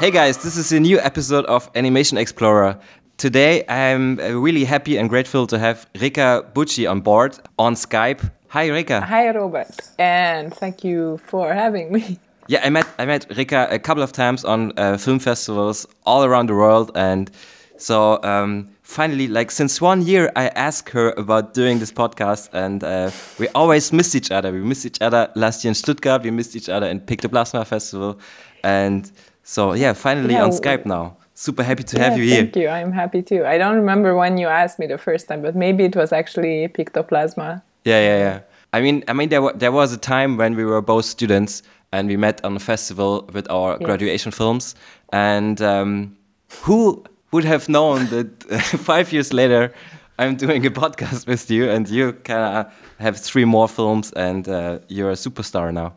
Hey guys, this is a new episode of Animation Explorer. Today I'm really happy and grateful to have Reka Bucsi on board on Skype. Hi Reka. Hi Robert, and thank you for having me. Yeah, I met I met Reka a couple of times on uh, film festivals all around the world, and so um, finally, like since one year, I asked her about doing this podcast, and uh, we always missed each other. We missed each other last year in Stuttgart. We missed each other in Pictoplasma Festival, and so yeah, finally Yeah, on Skype now. Super happy to Yeah, have you here. Thank you. I'm happy too. I don't remember when you asked me the first time, but maybe it was actually Pictoplasma. Yeah, yeah, yeah. I mean, I mean, there wa- there was a time when we were both students and we met on a festival with our graduation films. And um, who would have known that five years later, I'm doing a podcast with you, and you kind of have three more films, and uh, you're a superstar now.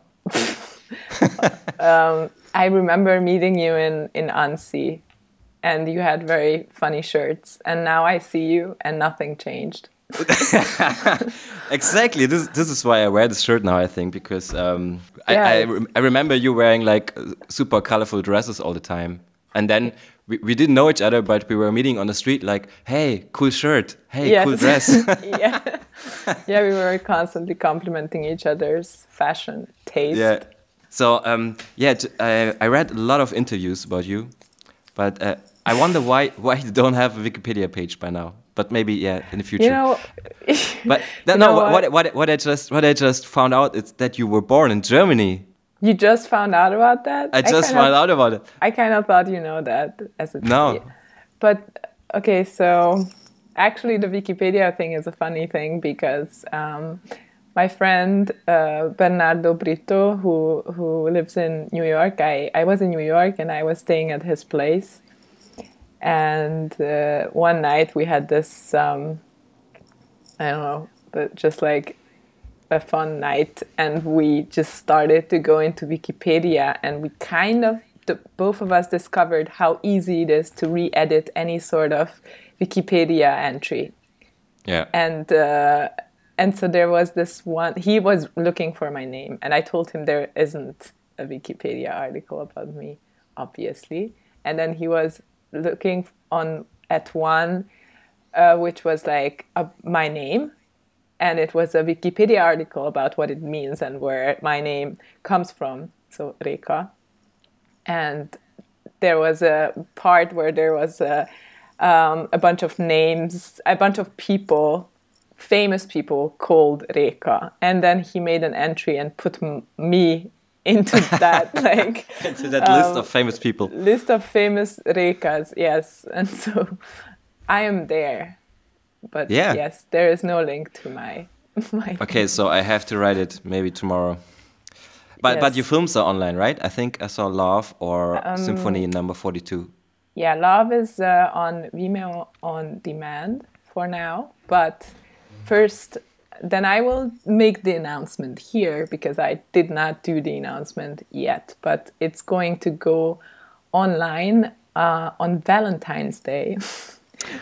I remember meeting you in in Annecy, and you had very funny shirts. And now I see you, and nothing changed. Exactly. This this is why I wear this shirt now. I think because um, I Yeah, I, it's- rem- I remember you wearing like super colorful dresses all the time, and then we, we didn't know each other, but we were meeting on the street. Like, hey, cool shirt. Hey, Yes. cool dress. yeah, yeah. We were constantly complimenting each other's fashion taste. yeah. So um, yeah, I read a lot of interviews about you, but uh, I wonder why why you don't have a Wikipedia page by now. But maybe yeah, in the future. You know, but no, you no what, what? what what I just what I just found out is that you were born in Germany. you just found out about that. I just kind of- found out about it. I kind of thought you know that as a No. But okay, so actually, the Wikipedia thing is a funny thing because um, my friend uh, Bernardo Britto, who who lives in New York, I, I was in New York and I was staying at his place. And uh, one night we had this, um, I don't know, but just like a fun night and we just started to go into wikipedia and we kind of the, both of us discovered how easy it is to re-edit any sort of wikipedia entry Yeah. and uh, and so there was this one he was looking for my name and i told him there isn't a wikipedia article about me obviously. And then he was looking on at one uh, which was like uh, my name and it was a wikipedia article about what it means and where my name comes from so reka. And there was a part where there was a, um, a bunch of names, a bunch of people, famous people called Reka, and then he made an entry and put m- me into that like to that list of famous people. list of famous Rekas. Yes, and so I am there, but Yeah. yes, there is no link to my my. Okay, so I have to write it maybe tomorrow. But but your films are online, right? I think I saw Love or Symphony Number Forty Two. Yeah, Love is uh, on Vimeo on demand for now, but first, then I will make the announcement here because I did not do the announcement yet, but it's going to go online uh, on Valentine's Day.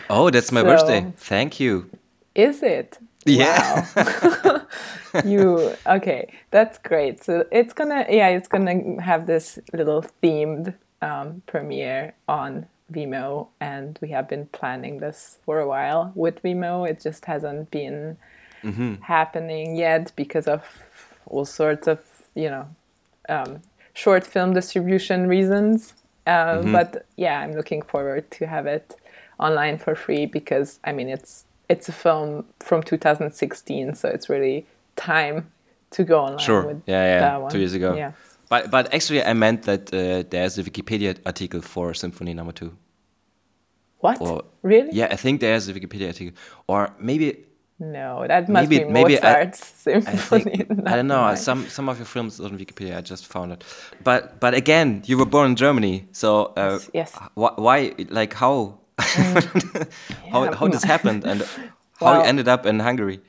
Oh, that's my So- birthday. Thank you. Is it? Yeah. Wow. you okay? That's great. So it's gonna yeah, it's gonna have this little themed um, premiere on Vimeo, and we have been planning this for a while with Vimeo. It just hasn't been happening yet because of all sorts of you know um, short film distribution reasons. Uh, But yeah, I'm looking forward to have it online for free because I mean it's it's a film from 2016, so it's really time to go online Sure. with Yeah, yeah. that one. Two years ago. Yeah. But but actually, I meant that uh, there's a Wikipedia article for Symphony Number Two. What? Or really? Yeah, I think there's a Wikipedia article, or maybe No, that must Maybe- be maybe I- Mozart's I symphony. think I don't know. mine. Some some of your films on Wikipedia. I just found it, but but again, you were born in Germany, so uh, yes. wh- why like how how Yeah, how this happened and how you ended up in Hungary?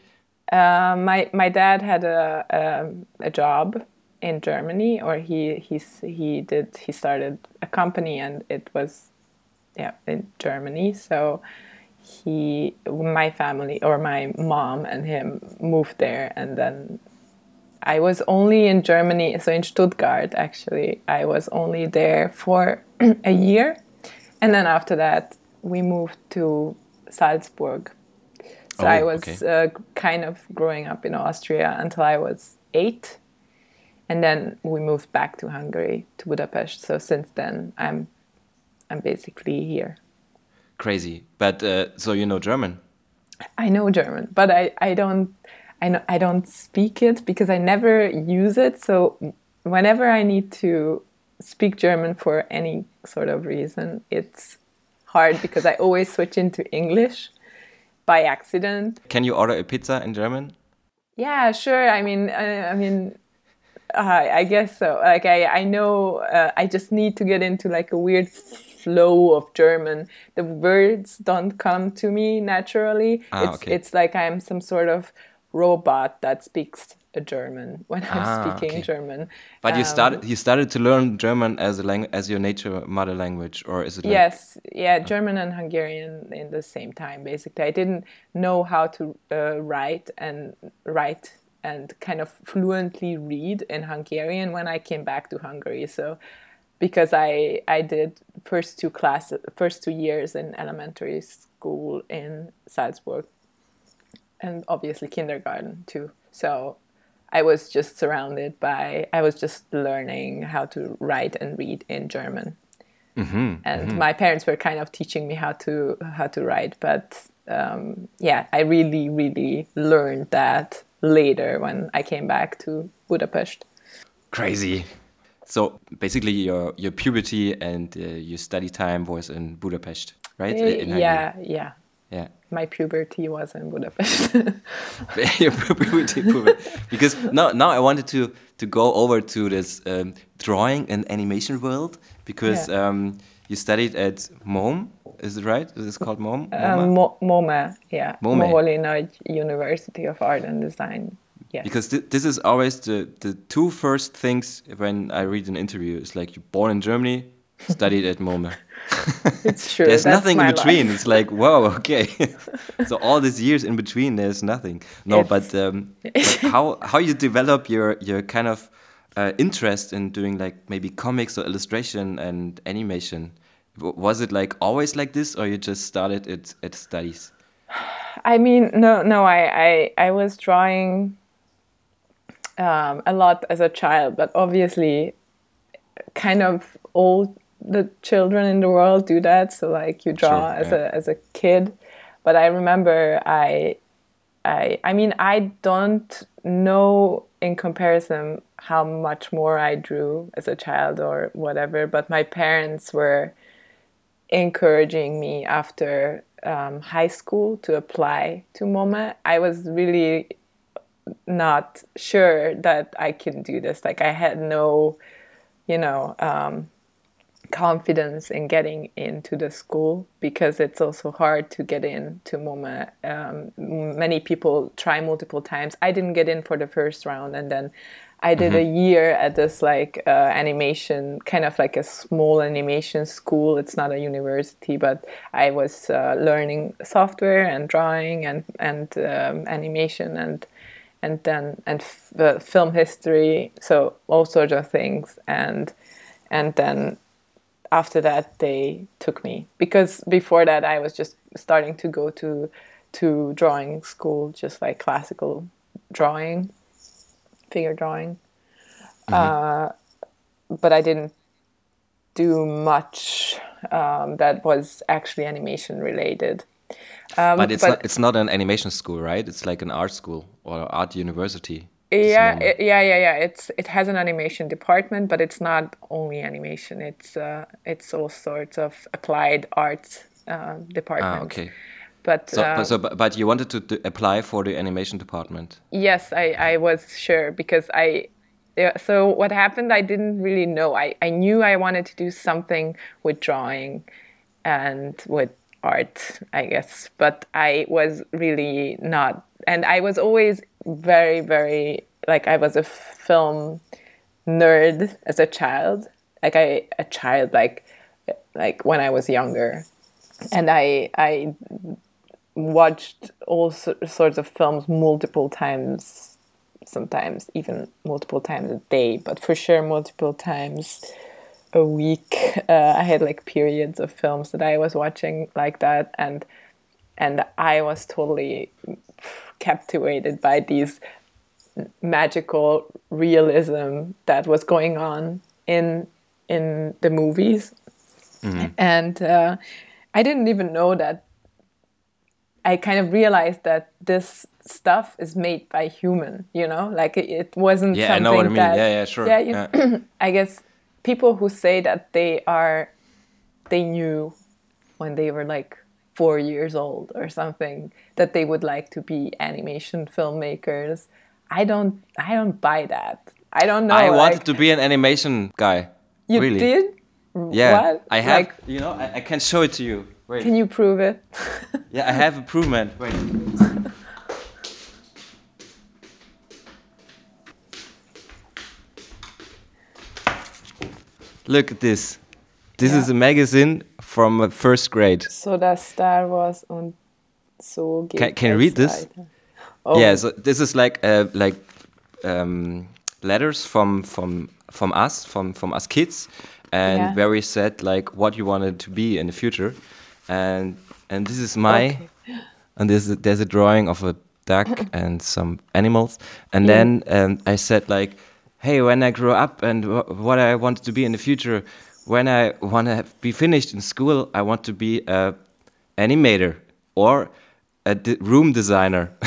Uh, my my dad had a um, a job in Germany, or he he's he did he started a company, and it was yeah in Germany. So he my family or my mom and him moved there, and then I was only in Germany, so in Stuttgart actually. I was only there for a year, and then after that we moved to Salzburg. So Oh, I was okay. uh, kind of growing up in Austria until I was eight, and then we moved back to Hungary to Budapest. So since then, I'm I'm basically here. Crazy. But uh, so you know German? I know German, but I, I don't I know I don't speak it because I never use it. So whenever I need to speak German for any sort of reason, it's hard because I always switch into English by accident. Can you order a pizza in German? Yeah, sure. I mean, I, I mean, uh, I guess so. Like I, I know. Uh, I just need to get into like a weird flow of German. The words don't come to me naturally. Ah, it's okay. it's like I'm some sort of robot that speaks a German when I'm Ah, speaking okay. German. But you Um, started you started to learn German as a lang- as your nature mother language, or is it? Like, Yes, yeah, German and Hungarian in the same time. Basically, I didn't know how to uh, write and write and kind of fluently read in Hungarian when I came back to Hungary. So, because I I did first two classes, first two years in elementary school in Salzburg, and obviously kindergarten too. So. I was just surrounded by, I was just learning how to write and read in German and my parents were kind of teaching me how to how to write but um, yeah i really really learned that later when i came back to budapest Crazy. So basically, your your puberty and uh, your study time was in Budapest, right? Eh, In Hungary. yeah yeah yeah. my puberty was in budapest Your puberty, puberty. because now now I wanted to to go over to this um, drawing and animation world because Yeah. um, you studied at MOM, is it right? Is this called MOM? um, MoMA? Mo- moma yeah Mome. Moholy-Nagy university of art and design yes because th this is always the the two first things when I read an interview. It's like you're born in Germany, studied at MOME. it's true There's nothing in between. life. It's like wow, okay. so all these years in between, there's nothing. No, It's- but, um, but how how you develop your your kind of uh, interest in doing like maybe comics or illustration and animation? Was it like always like this, or you just started it at studies? I mean, no, no. I, I, I was drawing um, a lot as a child, but obviously, kind of all the children in the world do that. So like you draw Sure, as yeah. a as a kid, but I remember I, I, I mean, I don't know in comparison how much more I drew as a child or whatever. But my parents were encouraging me after um, high school to apply to MOME. I was really not sure that I can do this. Like I had no, you know, um, confidence in getting into the school because it's also hard to get into MOME. Um, many people try multiple times. I didn't get in for the first round, and then I did a year at this like uh, animation, kind of like a small animation school. It's not a university, but I was uh, learning software and drawing and and um, animation and and then and f- uh, film history. So all sorts of things. And and then after that they took me. Because before that I was just starting to go to to drawing school just like classical drawing figure drawing. Uh, but I didn't do much um, that was actually animation related um, But it's not it's not an animation school, right? It's like an art school or art university. yeah it- yeah yeah yeah it's it has an animation department but it's not only animation it's uh, it's all sorts of applied arts uh, department Ah, okay. but, So, uh, but, so, but but you wanted to d- apply for the animation department. yes I, I was sure because i yeah, so what happened i didn't really know I, I knew i wanted to do something with drawing and with art i guess. But i was really not and i was always very very like i was a film nerd as a child. Like i a child like like when i was younger. And i i watched all so- sorts of films multiple times sometimes even multiple times a day, but for sure multiple times a week. Uh, I had like periods of films that I was watching like that, and and I was totally captivated by these magical realism that was going on in in the movies, mm-hmm. and uh, I didn't even know that. I kind of realized that this stuff is made by human, you know, like it, it wasn't. Yeah, something I know what I mean. That, yeah, yeah, sure. Yeah, you, yeah. I guess people who say that they are, they knew when they were like four years old or something that they would like to be animation filmmakers. I don't, I don't buy that. I don't know. I like, wanted to be an animation guy. You really. did? Yeah, what? I have. Like, you know, I, I, can show it to you. Wait. Can you prove it? yeah, I have a proof, man. Wait. Look at this. This yeah. is a magazine from first grade. So das Star Wars und so geht Can, can you read this? Oh. Yeah, so this is like uh, like um, letters from from from us from from us kids, and yeah. where we said like what you wanted to be in the future, and and this is my, okay. and there's a, there's a drawing of a duck and some animals, and yeah. then um, I said like hey, when I grow up and what I want to be in the future, when I want to be finished in school, I want to be a animator or a room designer.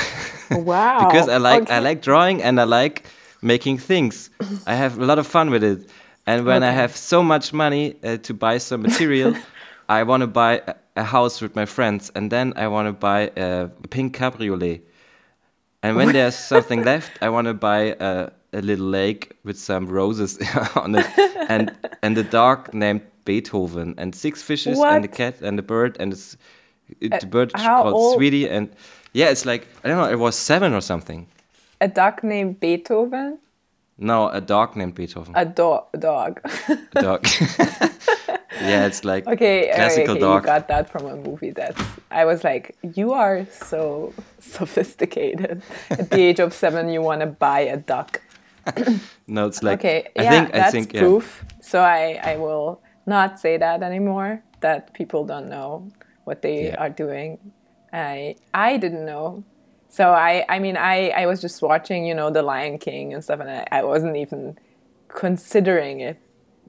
Wow! because I like okay. I like drawing and I like making things. I have a lot of fun with it. And when okay. I have so much money uh, to buy some material, I want to buy a, a, house with my friends, and then I want to buy a pink cabriolet. And when there's something left, I want to buy a, a little lake with some roses on it, and and the dog named Beethoven, and six fishes, what? and a cat, and a bird, and it's, uh, the bird called old? Sweetie, and yeah, it's like I don't know, it was seven or something. A duck named Beethoven. No, a dog named Beethoven. A dog. Dog. a dog. yeah, it's like okay, classical okay, dog. You got that from a movie. That's I was like, you are so sophisticated. At the age of seven, you want to buy a duck. no, it's like okay, I yeah, think that's I think proof. Yeah. So I I will not say that anymore. That people don't know what they yeah. are doing. I I didn't know. So I I mean I I was just watching you know the Lion King and stuff, and I, I wasn't even considering it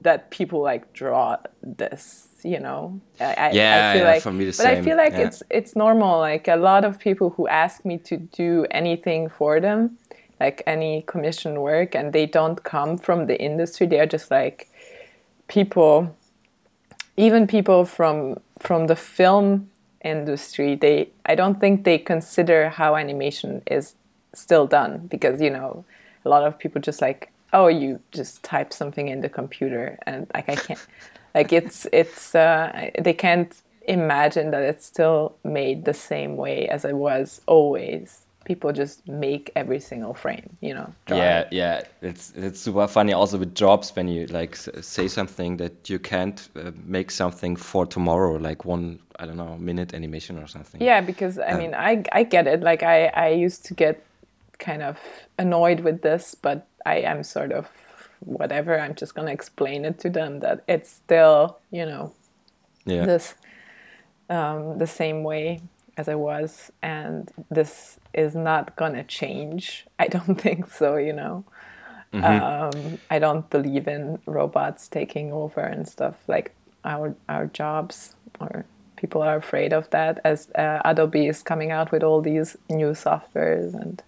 that people like draw this you know I, yeah, I feel yeah, like for me the but same. i feel like yeah. it's it's normal like a lot of people who ask me to do anything for them like any commission work and they don't come from the industry. They're just like people even people from from the film industry. They i don't think they consider how animation is still done because you know a lot of people just like oh you just type something in the computer and like i can't like it's it's uh, they can't imagine that it's still made the same way as it was always people just make every single frame you know yeah yeah. It's it's super funny also with jobs when you like say something that you can't uh, make something for tomorrow like one i don't know minute animation or something. Yeah because i um, mean i i get it. Like i i used to get kind of annoyed with this but i am sort of whatever. I'm just going to explain it to them that it's still you know yeah. this um, the same way as I was, and this is not gonna change. I don't think so, you know. Mm-hmm. Um, I don't believe in robots taking over and stuff like our our jobs, or people are afraid of that. As uh, Adobe is coming out with all these new softwares and.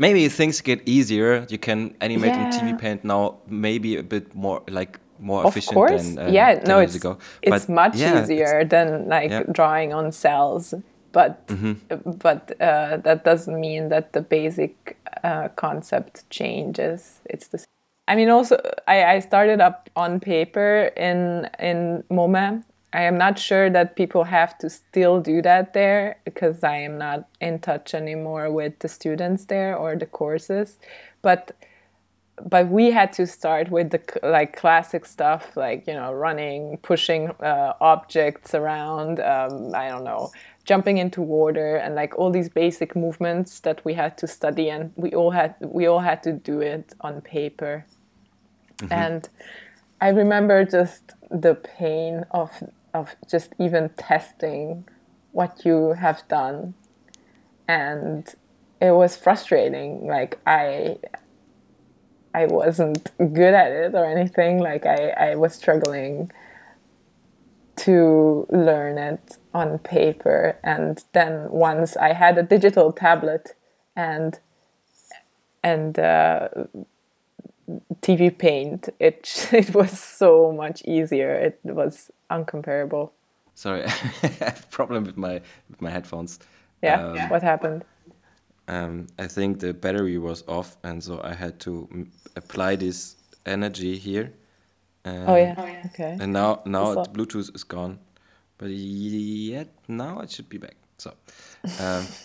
Maybe things get easier. You can animate yeah. in TV Paint now, maybe a bit more like more of efficient course. than uh, yeah no it's ago. But it's much yeah, easier it's, than like yeah. drawing on cells but mm-hmm. but uh, that doesn't mean that the basic uh, concept changes it's the same. I mean also I, I started up on paper in in MOME I am not sure that people have to still do that there because I am not in touch anymore with the students there or the courses but but we had to start with the like classic stuff like you know running pushing uh, objects around um, i don't know jumping into water and like all these basic movements that we had to study and we all had we all had to do it on paper. Mm-hmm. and i remember just the pain of of just even testing what you have done. And it was frustrating. Like i I wasn't good at it or anything. Like I, I was struggling to learn it on paper. And then once I had a digital tablet and and uh, TV Paint, it it was so much easier. It was uncomparable. Sorry, I have a problem with my with my headphones. Yeah, um, what happened? Um, I think the battery was off, and so I had to apply this energy here. Uh, oh yeah. Oh, yeah. Okay. And now now the Bluetooth is gone, but yet now it should be back. So. Um,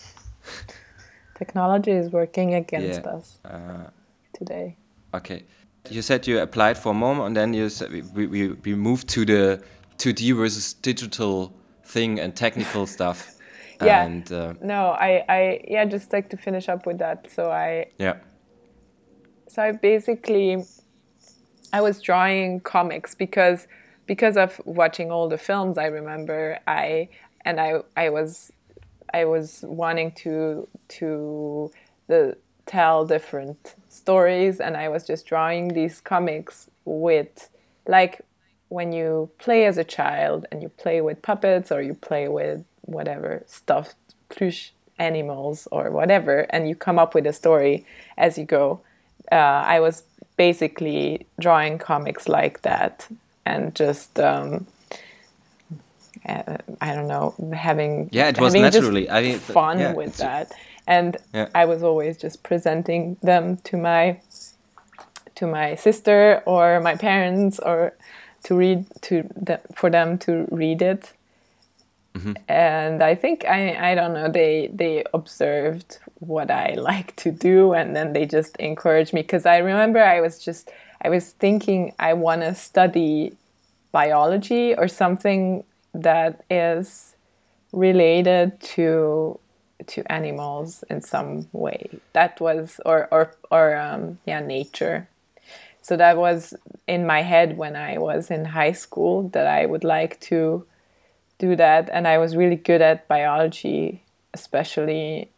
Technology is working against yeah, us uh, today. Okay. You said you applied for MOM, and then you said we, we, we moved to the 2D versus digital thing and technical stuff. yeah. And, uh, no, I, I yeah, just like to finish up with that. So I yeah so I basically I was drawing comics because because of watching all the films I remember I and I I was I was wanting to to the tell different stories and I was just drawing these comics with like when you play as a child and you play with puppets or you play with whatever stuffed plush animals or whatever and you come up with a story as you go uh, I was basically drawing comics like that and just um, uh, I don't know having yeah it was naturally. I mean fun yeah, with that. And yeah. I was always just presenting them to my to my sister or my parents or to read to the, for them to read it Mm-hmm. And I think I I don't know they they observed what I like to do and then they just encouraged me because I remember I was just I was thinking I want to study biology or something that is related to to animals in some way. That was or or or um, yeah nature. So that was in my head when I was in high school that I would like to do that and i was really good at biology especially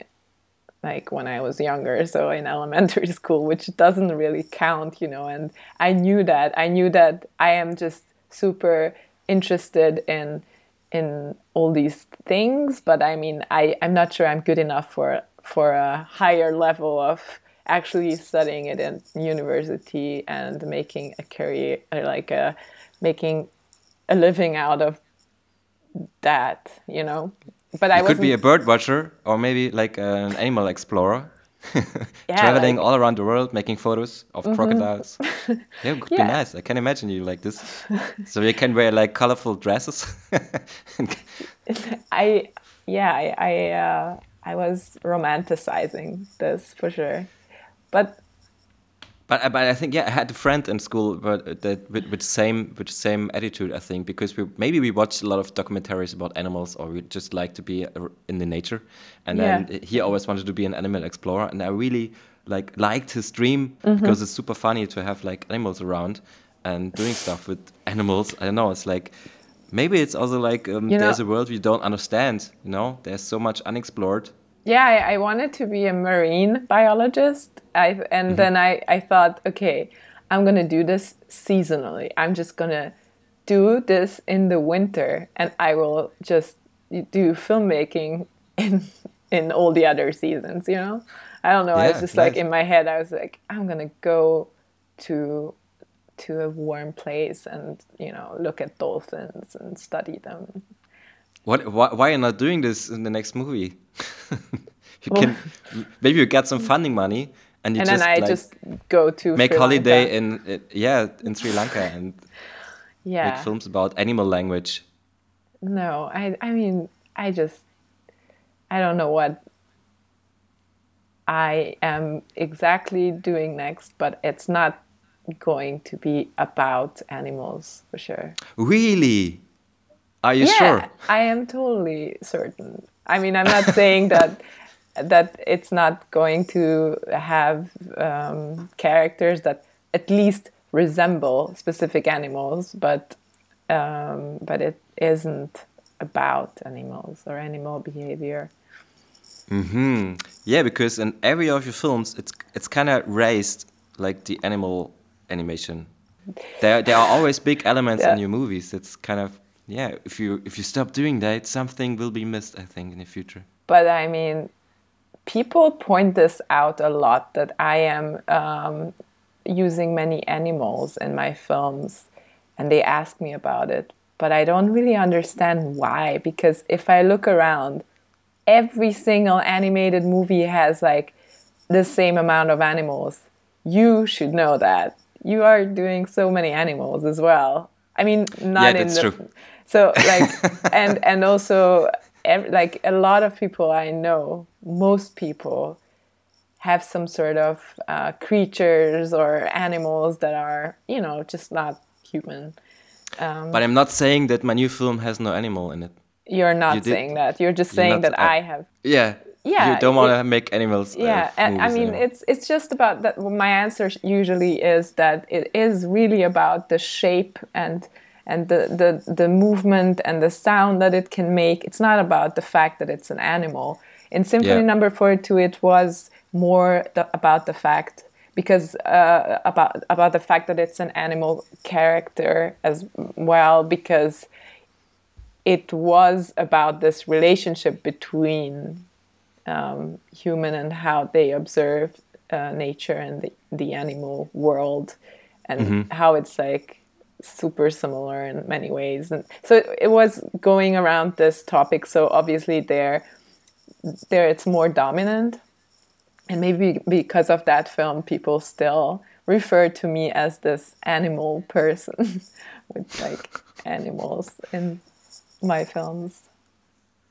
like when i was younger so in elementary school which doesn't really count you know and i knew that. I knew that i am just super interested in in all these things but i mean i i'm not sure i'm good enough for for a higher level of actually studying it in university and making a career like a making a living out of that, you know. But I could be a bird watcher or maybe like an animal explorer. yeah, traveling like, all around the world, making photos of mm -hmm. crocodiles. yeah, it could yeah. be nice. I can imagine you like this. so you can wear like colorful dresses. I, yeah, I, I, uh, I was romanticizing this for sure, but but but I think yeah, I had a friend in school, but that with, with same with the same attitude. I think because we maybe we watched a lot of documentaries about animals, or we just like to be in the nature, and yeah. then he always wanted to be an animal explorer, and I really like liked his dream mm -hmm. because it's super funny to have like animals around and doing stuff with animals. I don't know. It's like maybe it's also like um, there's know, a world we don't understand. You know, there's so much unexplored yeah, I, I, wanted to be a marine biologist. I, and mm-hmm. then I, I thought, okay, I'm going to do this seasonally. I'm just going to do this in the winter and I will just do filmmaking in in all the other seasons, you know? I don't know. Yeah, I was just nice. like in my head I was like I'm going to go to to a warm place and, you know, look at dolphins and study them. What why, why are you not doing this in the next movie? You can maybe you get some oh. funding money and you and just then I like, just go to make Sri holiday Lanka. in yeah in Sri Lanka and yeah make films about animal language. No, I I mean I just I don't know what I am exactly doing next, but it's not going to be about animals for sure. Really? Are you yeah, sure? I am totally certain. I mean, I'm not saying that that it's not going to have um, characters that at least resemble specific animals, but um, but it isn't about animals or animal behavior. Mm-hmm. Yeah, because in every of your films, it's it's kind of raised like the animal animation. There there are always big elements yeah. in your movies. It's kind of yeah. If you if you stop doing that, something will be missed. I think in the future. But I mean, people point this out a lot that I am um, using many animals in my films, and they ask me about it. But I don't really understand why. Because if I look around every single animated movie has like the same amount of animals. You should know that. You are doing so many animals as well. I mean, not yeah, in the true. So like and and also like a lot of people I know, most people have some sort of uh, creatures or animals that are you know just not human. Um, but I'm not saying that my new film has no animal in it. You're not you saying that. You're just saying not, that I, I have. Yeah. Yeah. You don't want to make animals. Uh, yeah, uh, and I mean, anymore. it's it's just about that. My answer usually is that it is really about the shape and and the, the the movement and the sound that it can make. It's not about the fact that it's an animal. In Symphony yeah. Number Forty Two, it was more the, about the fact because uh, about about the fact that it's an animal character as well because it was about this relationship between um, human and how they observe uh, nature and the, the animal world and mm-hmm. how it's like super similar in many ways and so it, it, was going around this topic so obviously there there it's more dominant and maybe because of that film people still refer to me as this animal person with like animals in my films.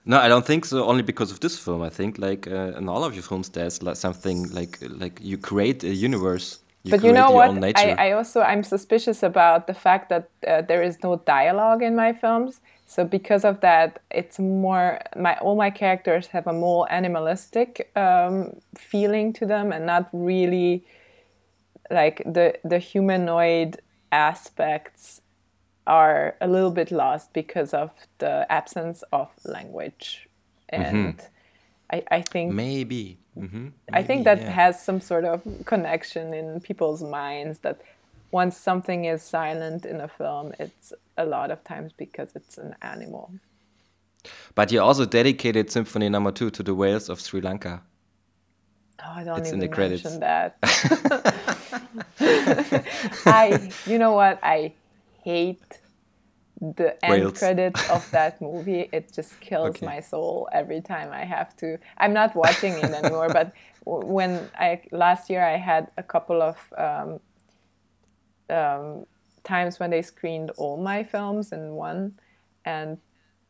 No, I don't think so. Only because of this film, I think like uh, in all of your films, there's something like like you create a universe. You but you know what? I, I also I'm suspicious about the fact that uh, there is no dialogue in my films. So because of that, it's more my all my characters have a more animalistic um, feeling to them, and not really like the the humanoid aspects are a little bit lost because of the absence of language and mm-hmm. I, I think maybe, mm-hmm. maybe I think that yeah. has some sort of connection in people's minds that once something is silent in a film, it's a lot of times because it's an animal. But you also dedicated Symphony Number Two to the whales of Sri Lanka. Oh, I don't it's even in the mention credits. that. I, you know what? I hate the end credits of that movie. It just kills okay. my soul every time I have to. I'm not watching it anymore, but when I last year I had a couple of um, um, times when they screened all my films in one, and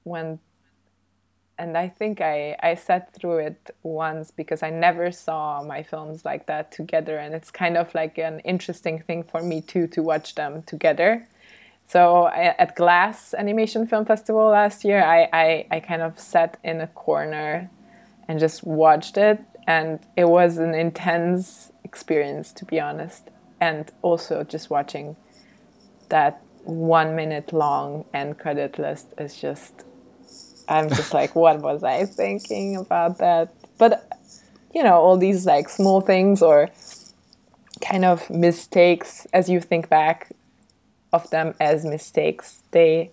when and I think I, I sat through it once because I never saw my films like that together. And it's kind of like an interesting thing for me too to watch them together. So at Glas Animation Film Festival last year, I, I, I kind of sat in a corner and just watched it. And it was an intense experience, to be honest. And also just watching that one minute long end credit list is just, I'm just like, what was I thinking about that? But, you know, all these like small things or kind of mistakes as you think back of them as mistakes. They,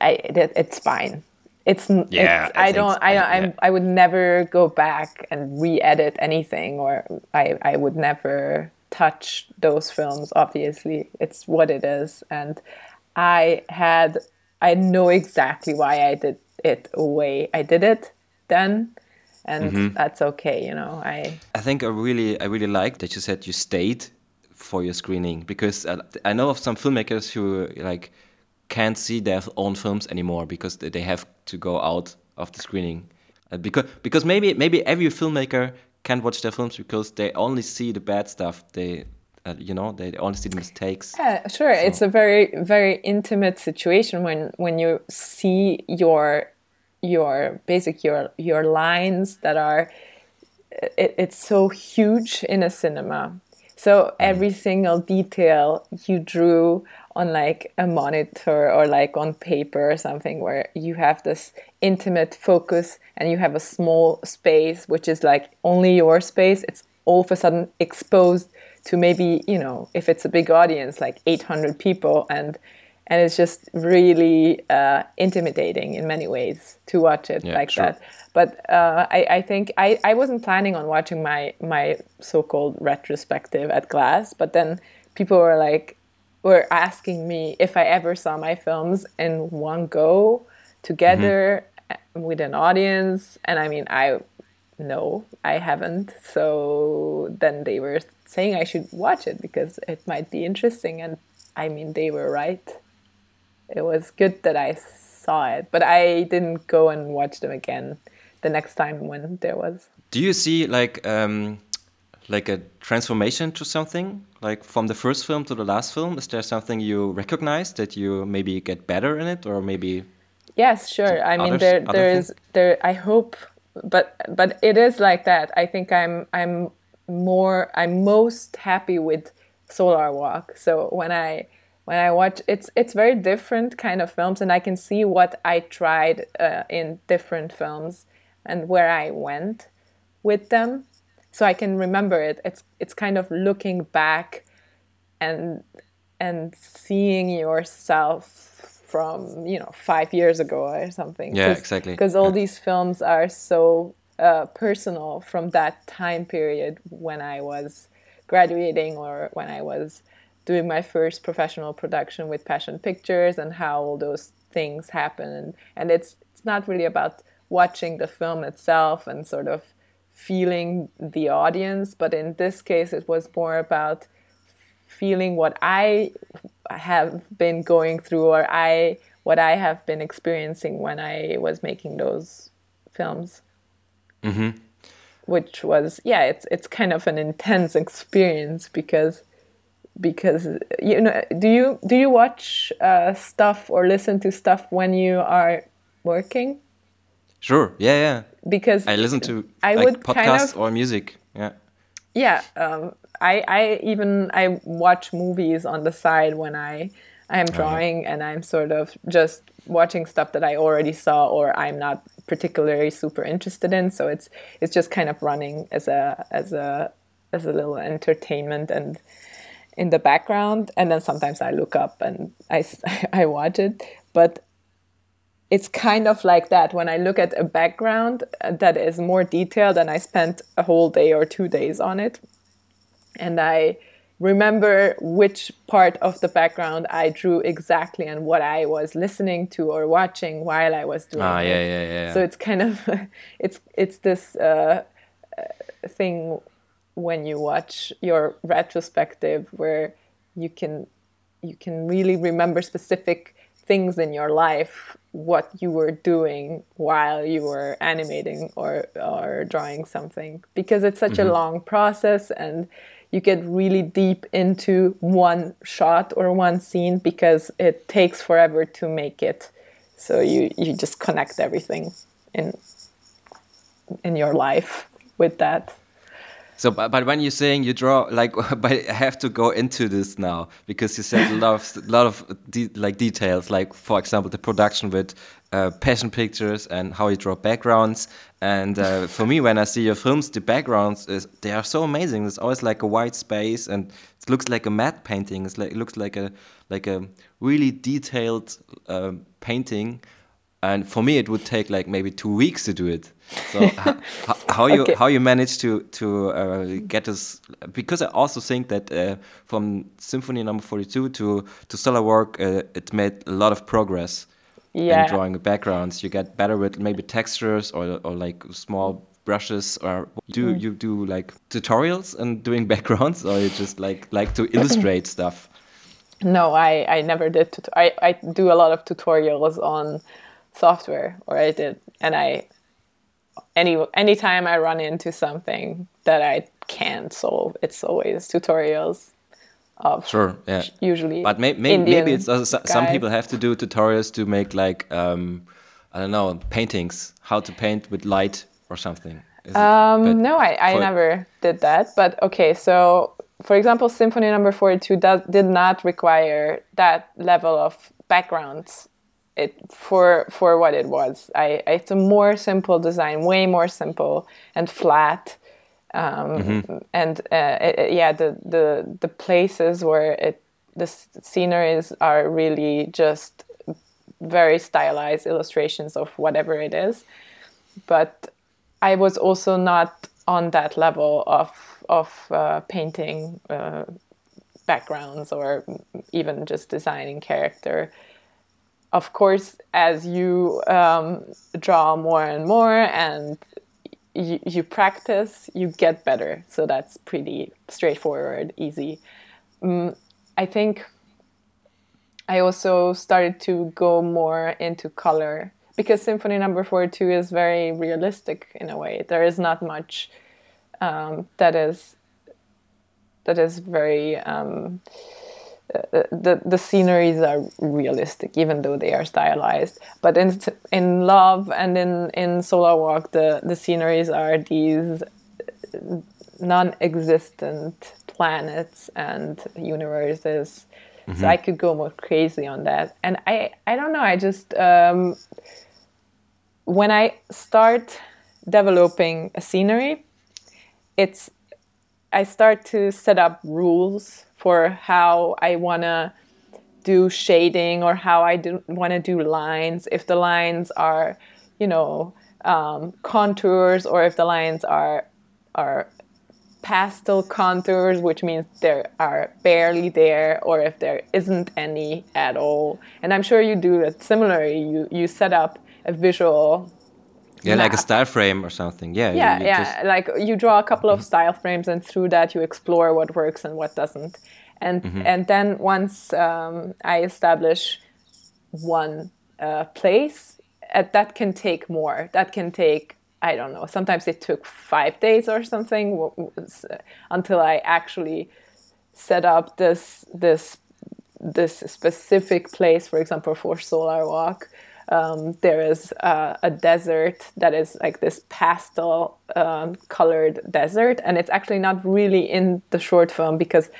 I, it's fine. It's yeah. It's, I, I don't. I I, yeah. I would never go back and re-edit anything, or I I would never touch those films. Obviously, it's what it is, and I had I know exactly why I did it away. I did it then and mm-hmm. that's okay you know i i think i really i really like that you said you stayed for your screening because uh, I know of some filmmakers who like can't see their own films anymore because they have to go out of the screening. Uh, because because maybe maybe every filmmaker can't watch their films because they only see the bad stuff. They uh, you know they only see the mistakes. Yeah, sure. So. It's a very very intimate situation when when you see your your basic your your lines that are it, it's so huge in a cinema so mm. every single detail you drew on like a monitor or like on paper or something where you have this intimate focus and you have a small space which is like only your space it's all of a sudden exposed to maybe you know if it's a big audience like 800 people and and it's just really uh, intimidating in many ways to watch it yeah, like sure. that. But uh, I, I, think I, I wasn't planning on watching my my so-called retrospective at Glas, but then people were like were asking me if I ever saw my films in one go together mm-hmm. with an audience, and I mean I no I haven't. So then they were saying I should watch it because it might be interesting, and I mean they were right it was good that I saw it, but I didn't go and watch them again the next time when there was. Do you see like um, like a transformation to something like from the first film to the last film? Is there something you recognize that you maybe get better in it, or maybe? Yes, sure. I mean, there there is there. I hope, but but it is like that. I think I'm I'm more I'm most happy with Solar Walk. So when I when I watch it's it's very different kind of films, and I can see what I tried uh, in different films and where I went with them, so I can remember it. It's it's kind of looking back and and seeing yourself from you know five years ago or something. Yeah, exactly. Because all yeah. these films are so uh, personal from that time period when I was graduating or when I was doing my first professional production with Passion Pictures and how all those things happen. And, and it's it's not really about watching the film itself and sort of feeling the audience, but in this case, it was more about feeling what I have been going through or I what I have been experiencing when I was making those films. Mm-hmm. Which was yeah, it's it's kind of an intense experience because because you know do you do you watch uh, stuff or listen to stuff when you are working? Sure. Yeah yeah. Because i listen to i like, would podcasts kind of, or music. Yeah. Yeah um, i i even i watch movies on the side when i i am drawing and i'm sort of just watching stuff that i already saw or i'm not particularly super interested in. So it's it's just kind of running as a as a as a little entertainment and in the background and then sometimes i look up and i, I watch it. But it's kind of like that. When i look at a background uh, that is more detailed and i spent a whole day or two days on it and i remember which part of the background i drew exactly and what i was listening to or watching while i was doing ah, it. yeah, yeah, yeah. so it's kind of it's it's this uh, uh thing when you watch your retrospective where you can you can really remember specific things in your life what you were doing while you were animating or or drawing something. Because it's such mm-hmm. a long process and you get really deep into one shot or one scene because it takes forever to make it. So you you just connect everything in in your life with that so, but, but when you're saying you draw, like, but I have to go into this now because you said a lot of, lot of de like details, like for example, the production with uh, passion pictures and how you draw backgrounds. And uh, for me, when I see your films, the backgrounds is they are so amazing. There's always like a white space, and it looks like a matte painting. It's like it looks like a like a really detailed uh, painting and for me it would take like maybe two weeks to do it so how, you okay. how you manage to to uh, get this because i also think that uh, from symphony number 42 to to Solar Walk uh, it made a lot of progress yeah. in drawing backgrounds you get better with maybe textures or, or like small brushes or do mm. you do like tutorials and doing backgrounds or you just like like to illustrate stuff no i i never did I, I do a lot of tutorials on software or I did and I any anytime I run into something that I can't solve, it's always tutorials of sure yeah usually but may, may, maybe it's also some people have to do tutorials to make like um, I don't know paintings how to paint with light or something. Um, no, I, I never did that. But okay, so for example, Symphony Number Forty Two does did not require that level of backgrounds. It for for what it was. I it's a more simple design, way more simple and flat. Um, mm-hmm. And uh, it, yeah, the the the places where it the sceneries are really just very stylized illustrations of whatever it is. But I was also not on that level of of uh, painting uh, backgrounds or even just designing character. Of course, as you um, draw more and more and you, you practice, you get better. So that's pretty straightforward, easy. Um, I think I also started to go more into color because Symphony Number no. Four Two is very realistic in a way. There is not much um, that is that is very um, uh, the the sceneries are realistic, even though they are stylized. But in in Love and in in Solar Walk, the the sceneries are these non-existent planets and universes Mm-hmm. So I could go more crazy on that. And I, I don't know. I just um, when I start developing a scenery, it's I start to set up rules for how I wanna do shading or how I want to do lines. If the lines are, you know, um, contours or if the lines are are pastel contours, which means there are barely there, or if there isn't any at all. And I'm sure you do it similarly. You you set up a visual. Yeah, map. like a style frame or something. Yeah. Yeah, you, you yeah. Like you draw a couple of style frames, and through that you explore what works and what doesn't. And mm-hmm. and then once um, I establish one uh, place, uh, that can take more. That can take I don't know, sometimes it took five days or something until I actually set up this this this specific place, for example, for Solar Walk. Um, there is uh, a desert that is like this pastel um, colored desert, and it's actually not really in the short film because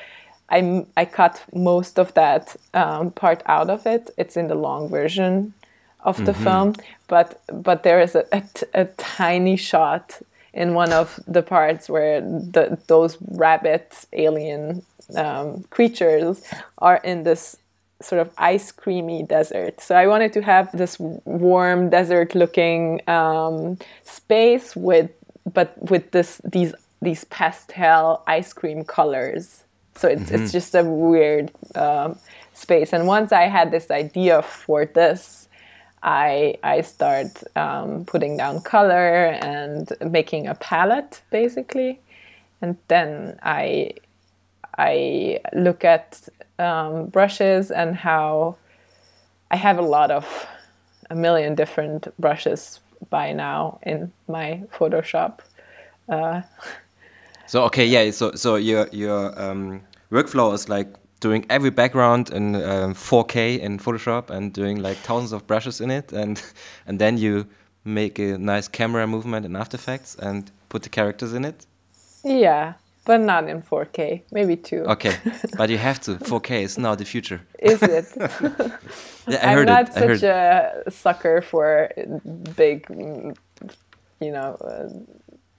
I I cut most of that um, part out of it. It's in the long version of the mm-hmm. film, but but there is a, a, a, tiny shot in one of the parts where the, those rabbit alien um, creatures are in this sort of ice creamy desert. So I wanted to have this warm desert looking um, space with but with this these these pastel ice cream colors. So it's mm-hmm. it's just a weird um, space. And once I had this idea for this I I start um, putting down color and making a palette basically, and then I I look at um, brushes and how I have a lot of a million different brushes by now in my Photoshop. Uh, so okay, yeah. So so your your um, workflow is like doing every background in um, 4K in Photoshop and doing like thousands of brushes in it, and and then you make a nice camera movement in After Effects and put the characters in it. Yeah, but not in 4K. Maybe two. Okay, but you have to. 4K is now the future. Is it? yeah, I heard I'm not it. such a sucker for big, you know, uh,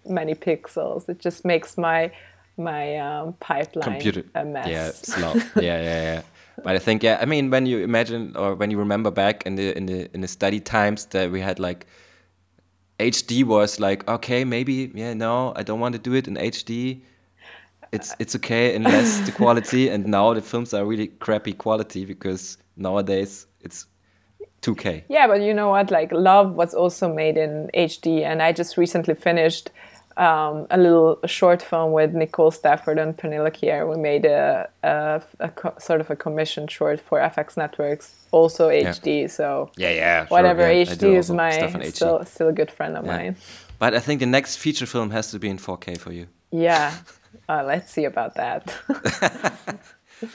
many pixels. It just makes my my um, pipeline Computer. a mess. Yeah, slow. yeah, yeah, yeah. But I think yeah, I mean when you imagine or when you remember back in the in the in the study times that we had like HD was like okay maybe yeah no I don't want to do it in HD. It's it's okay unless the quality and now the films are really crappy quality because nowadays it's 2K. Yeah, but you know what? Like Love was also made in HD, and I just recently finished um, a little short film with Nicole Stafford and Pernilla Kier. We made a, a, a co- sort of a commission short for FX Networks, also HD. Yeah. So yeah, yeah, whatever sure, yeah. HD is my still still a good friend of yeah. mine. But I think the next feature film has to be in 4K for you. Yeah, uh, let's see about that.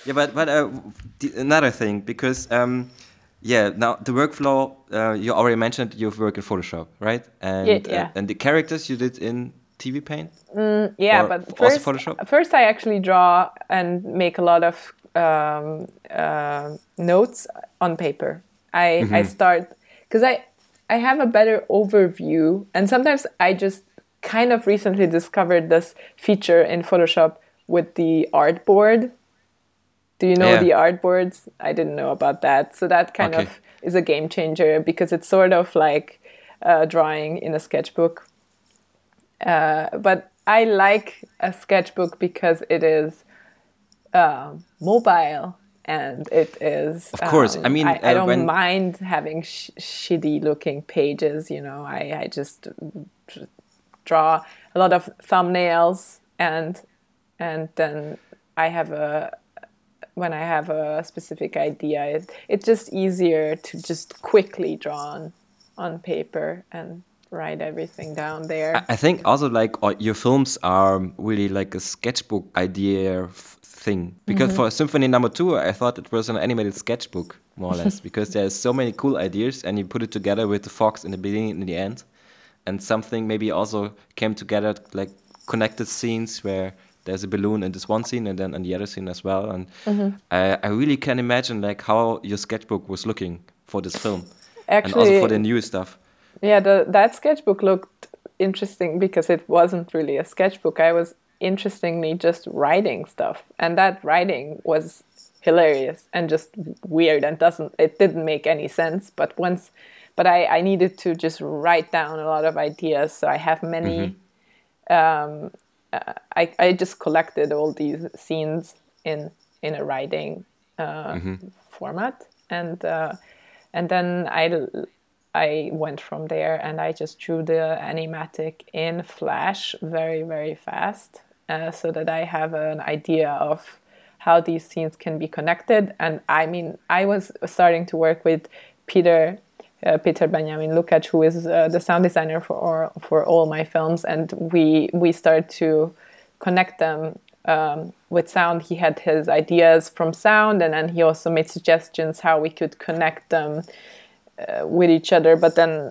yeah, but but uh, another thing because um, yeah, now the workflow uh, you already mentioned you've worked in Photoshop, right? And yeah, yeah. and the characters you did in TV Paint. Mm, yeah, but first, first I actually draw and make a lot of um, uh, notes on paper. I mm -hmm. I start because I I have a better overview, and sometimes I just kind of recently discovered this feature in Photoshop with the artboard. Do you know yeah. the artboards? I didn't know about that. So that kind okay. of is a game changer because it's sort of like uh, drawing in a sketchbook. Uh, but I like a sketchbook because it is uh, mobile and it is of course um, i mean i, I uh, don't when... mind having sh- shitty looking pages you know I, I just draw a lot of thumbnails and and then i have a when i have a specific idea it, it's just easier to just quickly draw on, on paper and write everything down there. I think also like your films are really like a sketchbook idea thing. Because mm-hmm. for Symphony Number Two, I thought it was an animated sketchbook more or less because there's so many cool ideas and you put it together with the fox in the beginning and the end, and something maybe also came together like connected scenes where there's a balloon in this one scene and then in the other scene as well. And mm-hmm. I, I really can imagine like how your sketchbook was looking for this film, Actually, and also for the new stuff. Yeah, the, that sketchbook looked interesting because it wasn't really a sketchbook. I was interestingly just writing stuff and that writing was hilarious and just weird and doesn't it didn't make any sense but once but i i needed to just write down a lot of ideas so i have many mm-hmm. um, uh, I, I just collected all these scenes in in a writing uh, mm-hmm. format and uh, and then I I went from there and I just drew the animatic in Flash very very fast uh, so that I have an idea of how these scenes can be connected. And I mean, I was starting to work with Peter. Uh, Peter Benjamin Lukács, who is uh, the sound designer for for all my films, and we we started to connect them um, with sound. He had his ideas from sound, and then he also made suggestions how we could connect them uh, with each other. But then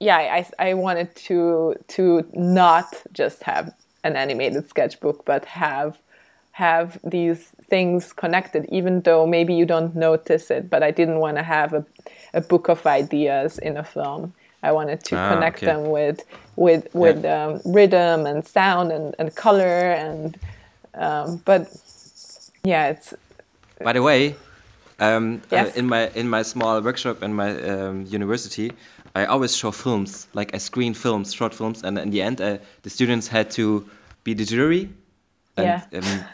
yeah, I, I wanted to to not just have an animated sketchbook, but have have these things connected, even though maybe you don't notice it. But I didn't want to have a, a book of ideas in a film. I wanted to ah, connect okay. them with with with yeah. um, rhythm and sound and, and color and um, but yeah, it's. By the way, um, uh, yes. uh, in my in my small workshop in my um, university, I always show films, like I screen films, short films, and in the end, uh, the students had to be the jury, and yeah. um,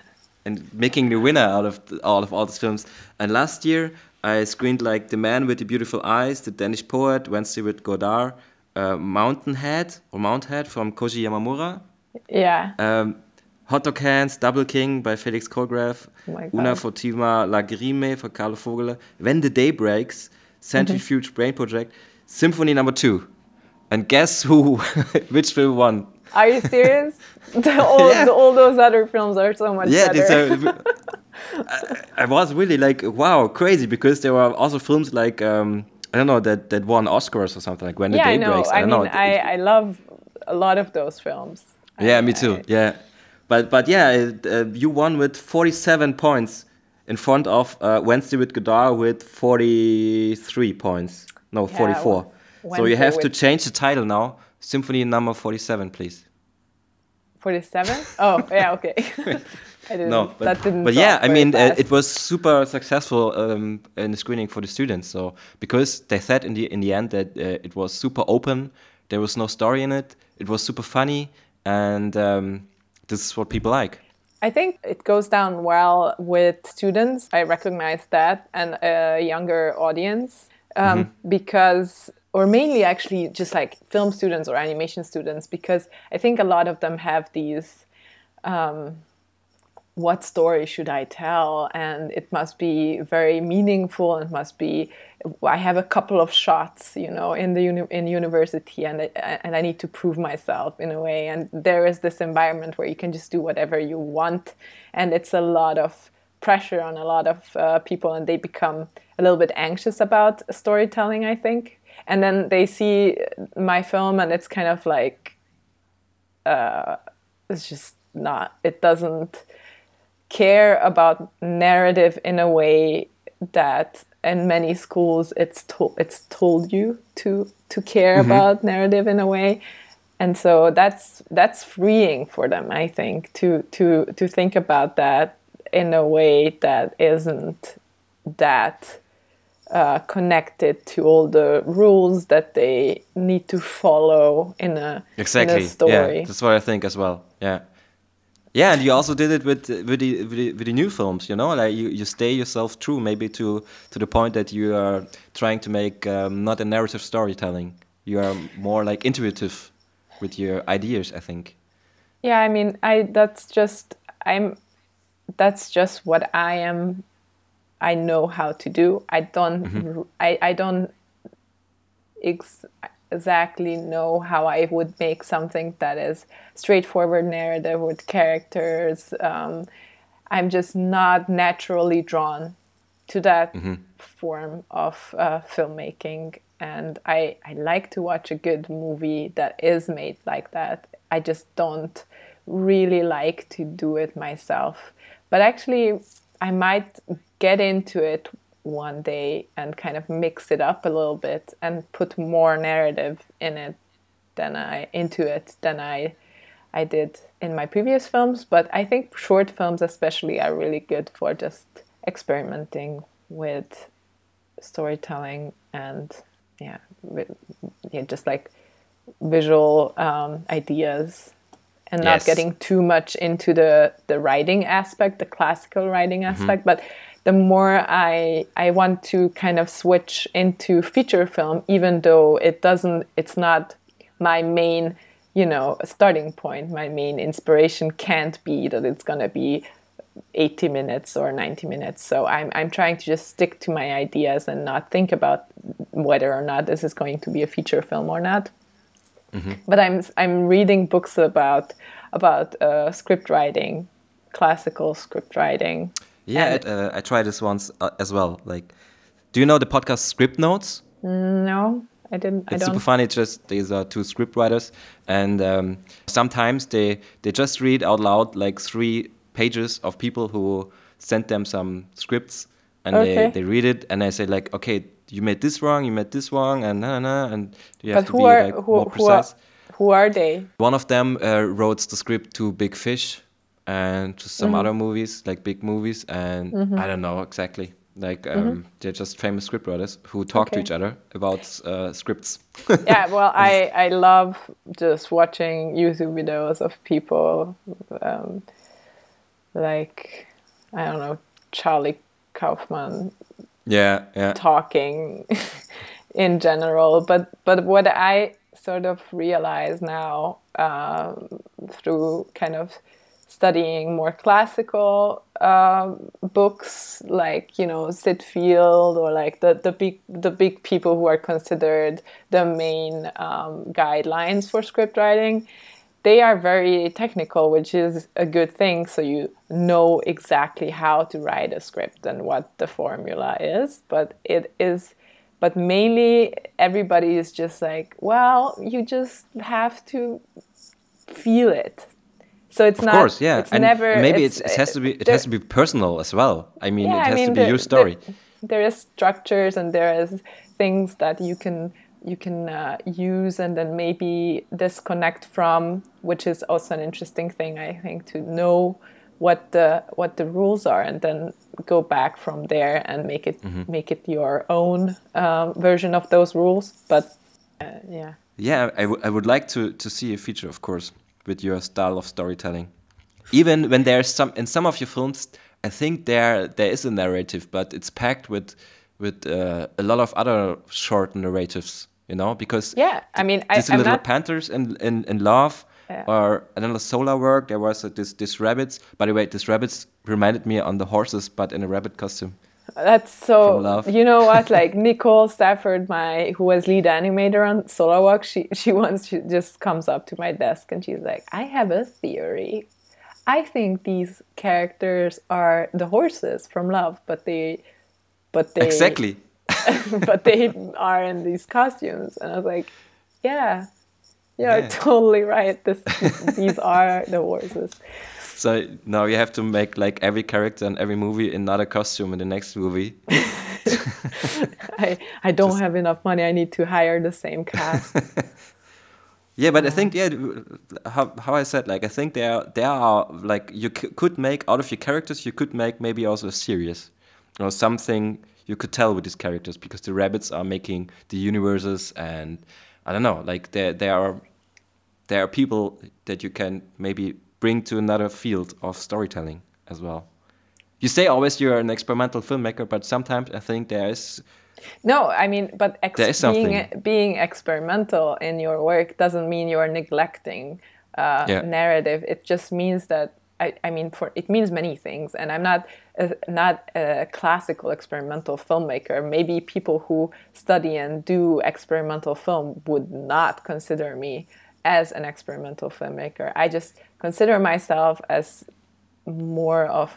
and making the winner out of the, all of all these films. And last year, I screened like The Man with the Beautiful Eyes, The Danish Poet, Wednesday with Godard, uh, Mountainhead or Mounthead from Koji Yamamura. Yeah. Um, Hot Dog Hands, Double King by Felix Colgrave, oh Una Furtiva Lagrima for Carlo Vogele, When the Day Breaks, Centrifuge mm -hmm. Brain Project. Symphony Number Two, and guess who? which film won? Are you serious? all, yeah. all those other films are so much yeah, better. Yeah, I, I, was really like, wow, crazy because there were also films like um, I don't know that that won Oscars or something like When yeah, the Day I Breaks. I, I mean, know. I, I love a lot of those films. Yeah, I, me too. yeah, but but yeah, uh, you won with 47 points in front of uh, Wednesday with Godard with 43 points. No, yeah, 44. So you have to change the title now. Symphony number 47, please. 47? Oh, yeah, okay. I didn't, no, but, that didn't but yeah, I mean, uh, it was super successful um, in the screening for the students. So because they said in the in the end that uh, it was super open, there was no story in it. It was super funny, and um, this is what people like. I think it goes down well with students. I recognize that, and a younger audience um, mm-hmm. because or mainly actually just like film students or animation students because i think a lot of them have these um, what story should I tell? And it must be very meaningful. It must be. I have a couple of shots, you know, in the uni- in university, and and I need to prove myself in a way. And there is this environment where you can just do whatever you want, and it's a lot of pressure on a lot of uh, people, and they become a little bit anxious about storytelling. I think, and then they see my film, and it's kind of like, uh, it's just not. It doesn't care about narrative in a way that in many schools it's told it's told you to to care mm-hmm. about narrative in a way and so that's that's freeing for them i think to to to think about that in a way that isn't that uh, connected to all the rules that they need to follow in a exactly in a story. Yeah, that's what I think as well. Yeah. Yeah, and you also did it with with the, with the, with the new films, you know, like you, you stay yourself true, maybe to to the point that you are trying to make um, not a narrative storytelling. You are more like intuitive with your ideas, I think. Yeah, I mean, I that's just I'm that's just what I am. I know how to do. I don't. Mm -hmm. I I don't. Ex exactly know how I would make something that is straightforward narrative with characters. Um, I'm just not naturally drawn to that mm-hmm. form of uh, filmmaking. And I, I like to watch a good movie that is made like that. I just don't really like to do it myself. But actually, I might get into it one day and kind of mix it up a little bit and put more narrative in it than I into it than I I did in my previous films. But I think short films especially are really good for just experimenting with storytelling and yeah, yeah just like visual um, ideas and not yes. getting too much into the the writing aspect, the classical writing mm-hmm. aspect, mm-hmm. but the more I I want to kind of switch into feature film, even though it doesn't, it's not my main, you know, starting point. My main inspiration can't be that it's gonna be 80 minutes or 90 minutes. So I'm I'm trying to just stick to my ideas and not think about whether or not this is going to be a feature film or not. Mm-hmm. But I'm I'm reading books about about uh, script writing, classical script writing yeah, it, uh, I tried this once uh, as well. Like, do you know the podcast Script Notes? No, I didn't. It's I super funny. It's just these are two script writers, and um, sometimes they they just read out loud like three pages of people who sent them some scripts, and okay. they they read it, and they say like, okay, you made this wrong, you made this wrong, and na na, and you have but to be are, like who, more precise. Who are, who are they? One of them uh, wrote the script to Big Fish and to some mm -hmm. other movies like big movies and mm -hmm. I don't know exactly like um, mm -hmm. they're just famous scriptwriters who talk okay. to each other about uh, scripts. yeah, well, I I love just watching YouTube videos of people um, like I don't know Charlie Kaufman. Yeah, yeah. Talking in general, but but what I sort of realize now um, through kind of studying more classical uh, books like you know Syd Field or like the, the big the big people who are considered the main um, guidelines for script writing they are very technical which is a good thing. So you know exactly how to write a script and what the formula is. But it is but mainly everybody is just like well you just have to feel it so it's of not. Of course, yeah. It's and never. Maybe it's, it has to be. It there, has to be personal as well. I mean, yeah, it has I mean, to be your story. there is structures and there is things that you can you can uh, use and then maybe disconnect from, which is also an interesting thing I think to know what the what the rules are and then go back from there and make it mm -hmm. make it your own uh, version of those rules. But uh, yeah. Yeah, I, I would like to to see a feature, of course with your style of storytelling. Even when there's some in some of your films, I think there there is a narrative, but it's packed with with uh, a lot of other short narratives. You know, because yeah, I mean, these I, little not... panthers in, in in love. yeah. or another Solar Walk. There was this this rabbits. By the way, this rabbits reminded me on the horses, but in a rabbit costume. That's so. You know what? Like Nicole Stafford, my who was lead animator on Solar Walk, she she once she just comes up to my desk and she's like, "I have a theory. I think these characters are the horses from Love, but they, but they exactly, but they are in these costumes." And I was like, "Yeah, yeah, yeah. totally right. This, these are the horses." So now you have to make like every character in every movie another costume in the next movie. I I don't Just have enough money. I need to hire the same cast. yeah, but I think yeah, how, how I said like I think there there are like you could make out of your characters you could make maybe also a series or something you could tell with these characters because the rabbits are making the universes and I don't know like there there are there are people that you can maybe bring to another field of storytelling as well. You say always you're an experimental filmmaker, but sometimes I think there is. No, I mean, but ex- being being experimental in your work doesn't mean you're neglecting uh, yeah. narrative. It just means that I, I mean, for it means many things, and I'm not a, not a classical experimental filmmaker. Maybe people who study and do experimental film would not consider me as an experimental filmmaker. I just consider myself as more of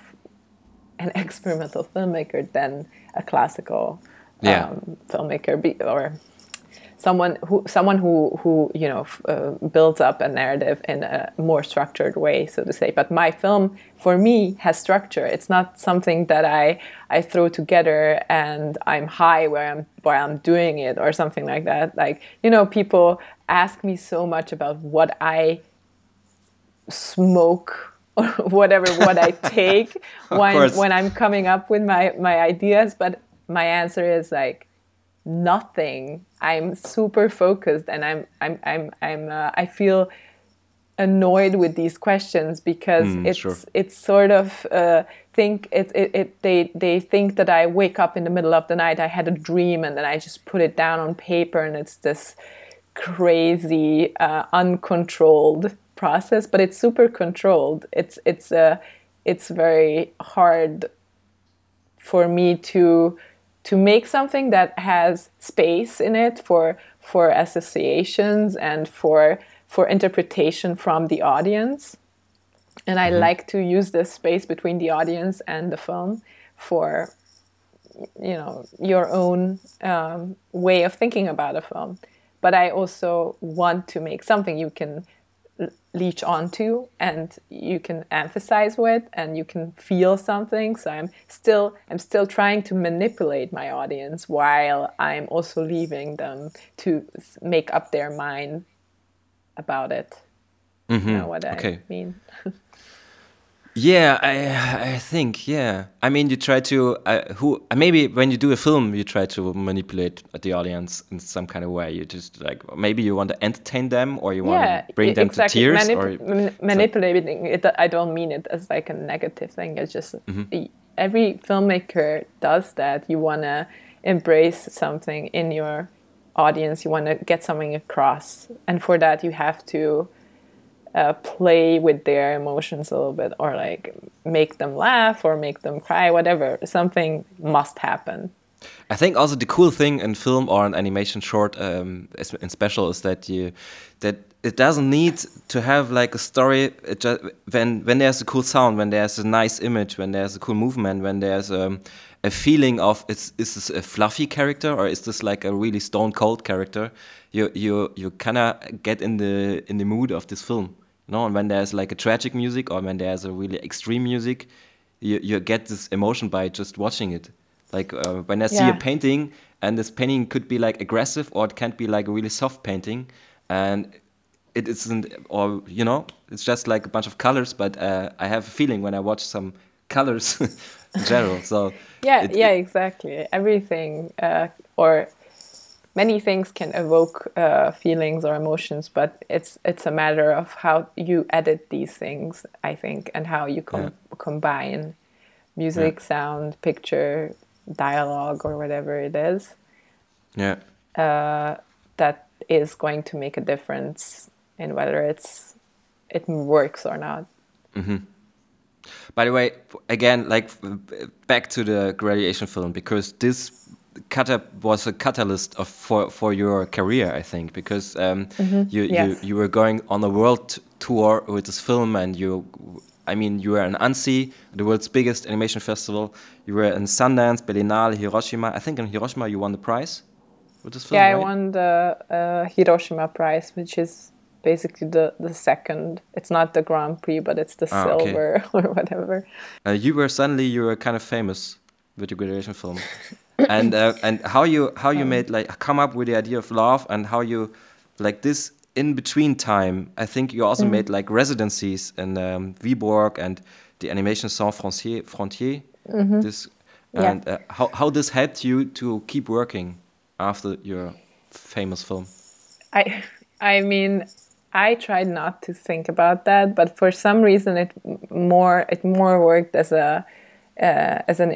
an experimental filmmaker than a classical yeah. um, filmmaker be, or someone who someone who who you know uh, builds up a narrative in a more structured way so to say. But my film for me has structure. It's not something that i i throw together and i'm high where i'm where i'm doing it or something like that. Like you know people ask me so much about what I smoke or whatever what I take when when I'm coming up with my my ideas but my answer is like nothing I'm super focused and I'm I'm I'm I'm uh, I feel annoyed with these questions because mm, it's sure. it's sort of uh, think it, it, it they they think that I wake up in the middle of the night I had a dream and then I just put it down on paper and it's this crazy, uh, uncontrolled process, but it's super controlled. It's it's uh, it's very hard for me to to make something that has space in it for for associations and for for interpretation from the audience. And I mm-hmm. like to use this space between the audience and the film for you know your own um, way of thinking about a film but I also want to make something you can leech onto and you can emphasize with and you can feel something so i'm still i'm still trying to manipulate my audience while i'm also leaving them to make up their mind about it mm-hmm. you know what okay. i mean Yeah, I I think yeah. I mean, you try to uh, who maybe when you do a film, you try to manipulate the audience in some kind of way. You just like maybe you want to entertain them or you want yeah, to bring them exactly. to tears. Manip or man manipulating it. I don't mean it as like a negative thing. It's just mm -hmm. every filmmaker does that. You want to embrace something in your audience. You want to get something across, and for that you have to uh, play with their emotions a little bit or like make them laugh or make them cry whatever. Something must happen. I think also the cool thing in film or an animation short um, in special is that you that it doesn't need to have like a story. It just, when when there's a cool sound when there's a nice image when there's a cool movement when there's um, a feeling of is is this a fluffy character or is this like a really stone cold character? You you you kind of get in the in the mood of this film no, and when there's like a tragic music or when there's a really extreme music, you, you get this emotion by just watching it. Like uh, when I see yeah. a painting, and this painting could be like aggressive or it can't be like a really soft painting, and it isn't, or you know, it's just like a bunch of colors. But uh, I have a feeling when I watch some colors in general. So yeah, it, yeah, exactly. Everything uh, or many things can evoke uh, feelings or emotions, but it's it's a matter of how you edit these things, I think, and how you com- yeah. combine music, yeah. sound, picture, dialogue, or whatever it is. Yeah. Uh, that is going to make a difference in whether it's it works or not. Mm-hmm. By the way, again, like back to the graduation film because this was a catalyst of, for for your career, I think, because um, mm -hmm. you, yes. you you were going on a world tour with this film, and you, I mean, you were in Annecy, the world's biggest animation festival. You were in Sundance, Berlinale, Hiroshima. I think in Hiroshima you won the prize with this film. Yeah, right? I won the uh, Hiroshima prize, which is basically the the second. It's not the Grand Prix, but it's the ah, silver okay. or whatever. Uh, you were suddenly you were kind of famous with your graduation film, and uh, and how you how you um, made like come up with the idea of love and how you like this in between time. I think you also mm made like residencies in um, Viborg and the Animation Sans Frontières. Frontier. Mm -hmm. This and yeah. uh, how how this helped you to keep working after your famous film. I I mean I tried not to think about that, but for some reason it more it more worked as a uh, as an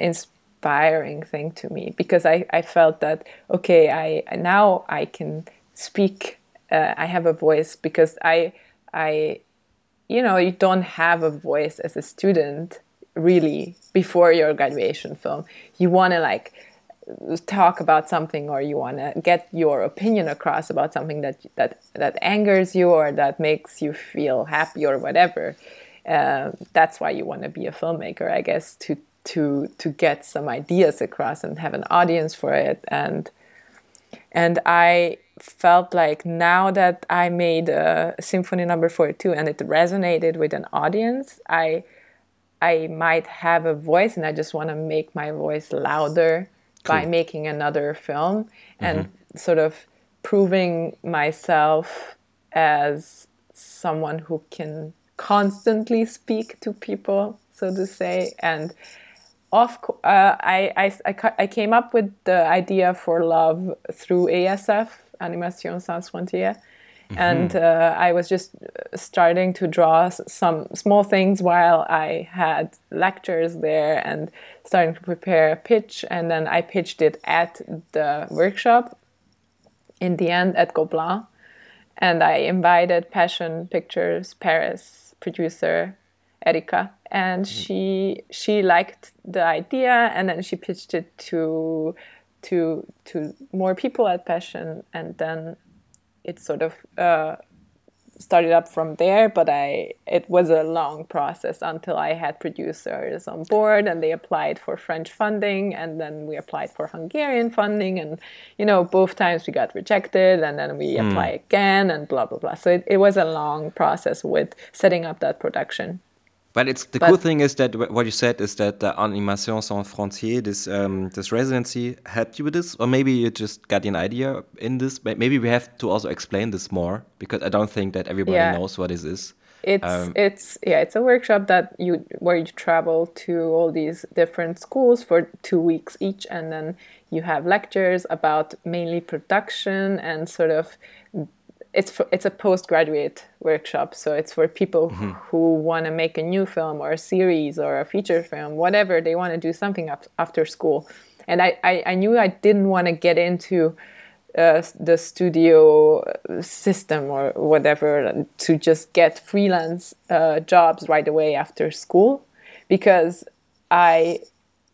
inspiring thing to me because I, I felt that okay I now I can speak uh, I have a voice because I I you know you don't have a voice as a student really before your graduation film. You want to like talk about something or you want to get your opinion across about something that that that angers you or that makes you feel happy or whatever. Uh, that's why you want to be a filmmaker i guess to to to get some ideas across and have an audience for it and and i felt like now that i made a symphony number 42 and it resonated with an audience i i might have a voice and i just want to make my voice louder cool. by making another film and mm-hmm. sort of proving myself as someone who can constantly speak to people, so to say. And of uh, I, I, I, came up with the idea for love through ASF, Animation Sans Frontières. Mm-hmm. And uh, I was just starting to draw some small things while I had lectures there and starting to prepare a pitch. And then I pitched it at the workshop in the end at Gobelin. And I invited Passion Pictures Paris producer Erika, and mm-hmm. she she liked the idea, and then she pitched it to to to more people at Passion, and then it sort of uh, started up from there but i it was a long process until i had producers on board and they applied for french funding and then we applied for hungarian funding and you know both times we got rejected and then we mm. apply again and blah blah blah so it, it was a long process with setting up that production but it's the but, cool thing is that what you said is that the Animation Sans Frontières, this um, this residency, helped you with this, or maybe you just got an idea in this. Maybe we have to also explain this more because I don't think that everybody yeah. knows what this is. It's um, it's yeah, it's a workshop that you where you travel to all these different schools for two weeks each, and then you have lectures about mainly production and sort of it's for, it's a postgraduate workshop, so it's for people mm-hmm. who want to make a new film or a series or a feature film, whatever they want to do something after school. And I, I, I knew I didn't want to get into uh, the studio system or whatever to just get freelance uh, jobs right away after school because I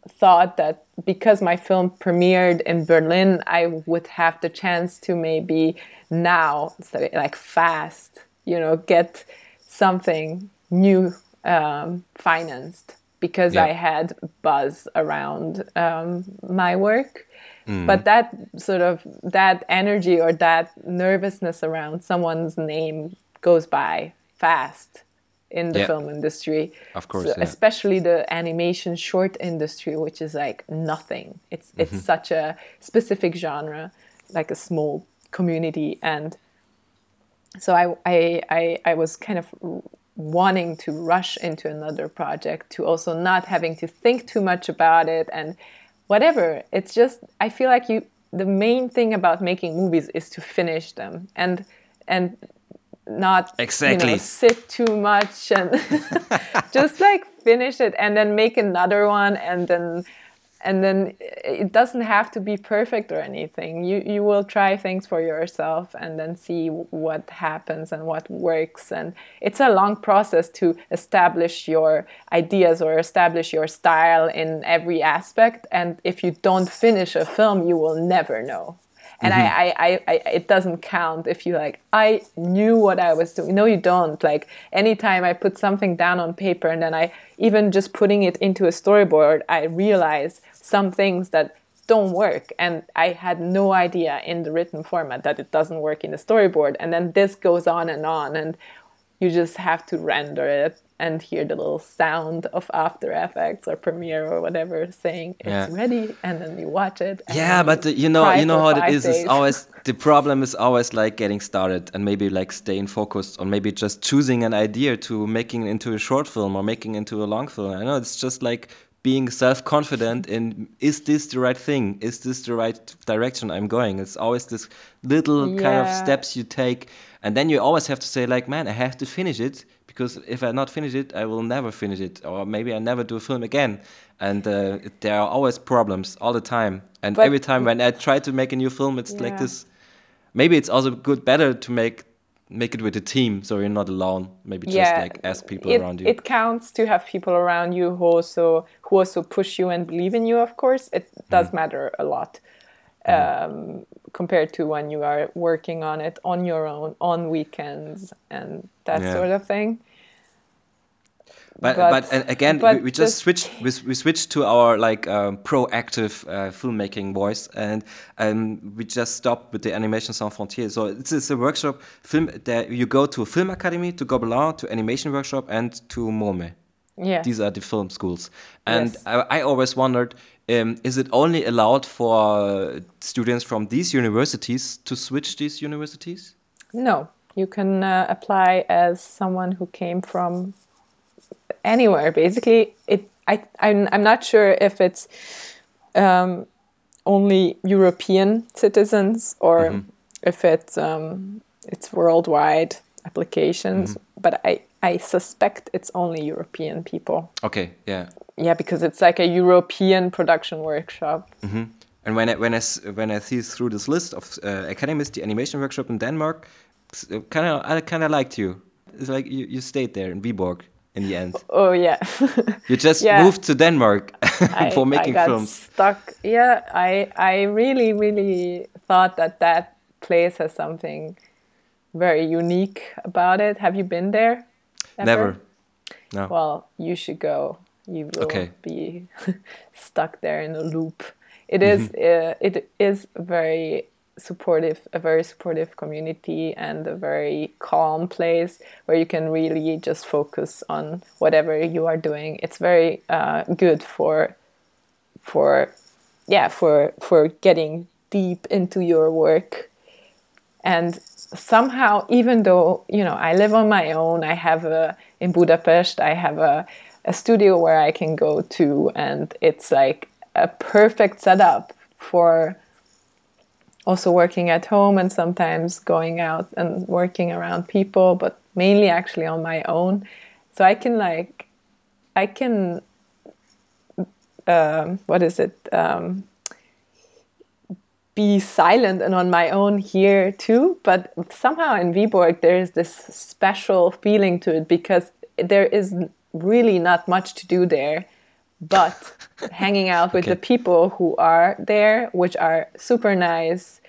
thought that because my film premiered in Berlin, I would have the chance to maybe now, like fast, you know, get something new um, financed because yeah. I had buzz around um, my work. Mm. But that sort of that energy or that nervousness around someone's name goes by fast in the yeah. film industry. Of course, so yeah. especially the animation short industry, which is like nothing. It's mm-hmm. it's such a specific genre, like a small community, and so I I I, I was kind of wanting to rush into another project to also not having to think too much about it and whatever. It's just I feel like you the main thing about making movies is to finish them and and not exactly you know, sit too much and just like finish it and then make another one and then and then it doesn't have to be perfect or anything. You you will try things for yourself and then see what happens and what works. And it's a long process to establish your ideas or establish your style in every aspect. And if you don't finish a film you will never know. And mm-hmm. I, I, I, it doesn't count if you like i knew what i was doing. No you don't. Like anytime i put something down on paper and then i even just putting it into a storyboard i realize some things that don't work and i had no idea in the written format that it doesn't work in the storyboard and then this goes on and on and you just have to render it and hear the little sound of After Effects or Premiere or whatever saying it's yeah. ready, and then you watch it. yeah, but uh, you know, you know how it is. It's always the problem is always like getting started and maybe like staying focused on maybe just choosing an idea to making it into a short film or making it into a long film. I know it's just like being self-confident in is this the right thing is this the right direction i'm going it's always this little yeah. kind of steps you take and then you always have to say like man i have to finish it because if I not finish it, I will never finish it, or maybe I never do a film again. And uh, there are always problems all the time. And but every time when I try to make a new film, it's yeah. like this. Maybe it's also good, better to make make it with a team, so you're not alone. Maybe just yeah, like ask people it, around you. It counts to have people around you who also who also push you and believe in you. Of course, it does mm. matter a lot. Mm. Um, compared to when you are working on it on your own on weekends and that yeah. sort of thing. But but, but again, but we, we, just switched we, we switched to our like um, proactive uh, filmmaking voice, and um, we just stopped with the Animation Sans Frontières. So it's, it's a workshop film that you go to a film academy, to Gobelin, to animation workshop, and to MOME. Yeah, these are the film schools, and yes. I, I always wondered um, is it only allowed for students from these universities to switch these universities? No, you can uh, apply as someone who came from anywhere. Basically, it. I. I'm. I'm not sure if it's um, only European citizens or mm -hmm. if it's um, it's worldwide applications. Mm -hmm. But I. I suspect it's only European people. Okay. Yeah yeah, because it's like a European production workshop. Mm -hmm. And when I, when I when I see through this list of uh, academies, the animation workshop in Denmark, kind of I kind of liked you. It's like you, you stayed there in Viborg in the end. Oh yeah. you just yeah. moved to Denmark for making I got films. Stuck. Yeah, I I really really thought that that place has something very unique about it. Have you been there? Ever? Never. No. Well, you should go you will okay. be stuck there in a loop. It is, mm-hmm. uh, it is very supportive, a very supportive community and a very calm place where you can really just focus on whatever you are doing. It's very uh, good for for yeah for for getting deep into your work and somehow even though you know i live on my own i have a in budapest i have a a studio where I can go to, and it's like a perfect setup for also working at home and sometimes going out and working around people, but mainly actually on my own. So I can like, I can, um, what is it? Um, be silent and on my own here too, but somehow in Viborg there is this special feeling to it because there is really not much to do there but hanging out with okay. the people who are there which are super nice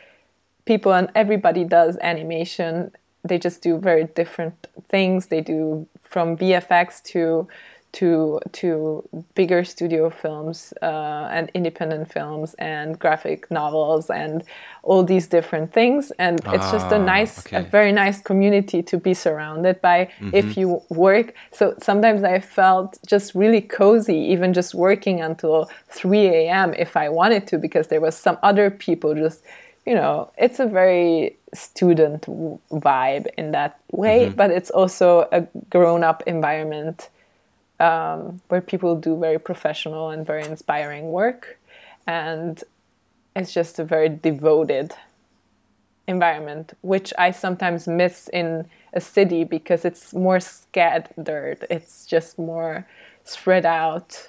people and everybody does animation they just do very different things they do from vfx to to to bigger studio films uh, and independent films and graphic novels and all these different things and ah, it's just a ah, nice okay. a very nice community to be surrounded by mm-hmm. if you work so sometimes i felt just really cozy even just working until 3 a.m if i wanted to because there was some other people just you know it's a very student vibe in that way mm-hmm. but it's also a grown-up environment um, where people do very professional and very inspiring work. And it's just a very devoted environment, which I sometimes miss in a city because it's more scattered. It's just more spread out.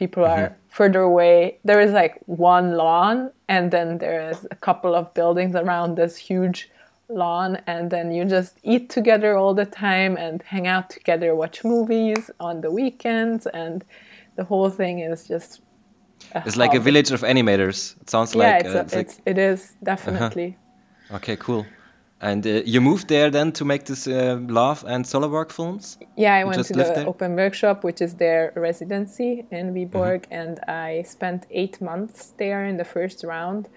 people are mm-hmm. further away. There is like one lawn, and then there is a couple of buildings around this huge lawn, and then you just eat together all the time and hang out together, watch movies on the weekends, and the whole thing is just. It's like a village of animators. It sounds yeah, like. Yeah, uh, it's, it's like... it is definitely. Uh -huh. Okay, cool. And uh, you moved there then to make this uh, Love and Solar Walk films? Yeah, I you went to the there? Open Workshop, which is their residency in Viborg, mm-hmm. and I spent eight months there in the first round.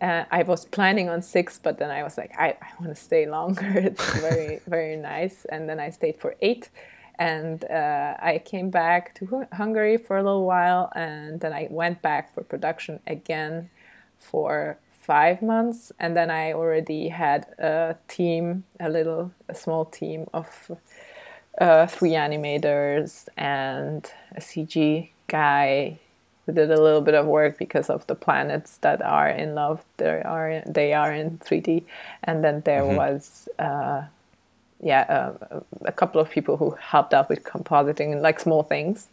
Uh, I was planning on six, but then I was like, I, I want to stay longer. it's very, very nice. And then I stayed for eight. And uh, I came back to Hungary for a little while, and then I went back for production again for five months, and then I already had a team, a little, a small team of uh, three animators and a CG guy who did a little bit of work because of the planets that are in love. They are they are in 3D, and then there mm-hmm. was. Uh, yeah, uh, a couple of people who helped out with compositing and like small things,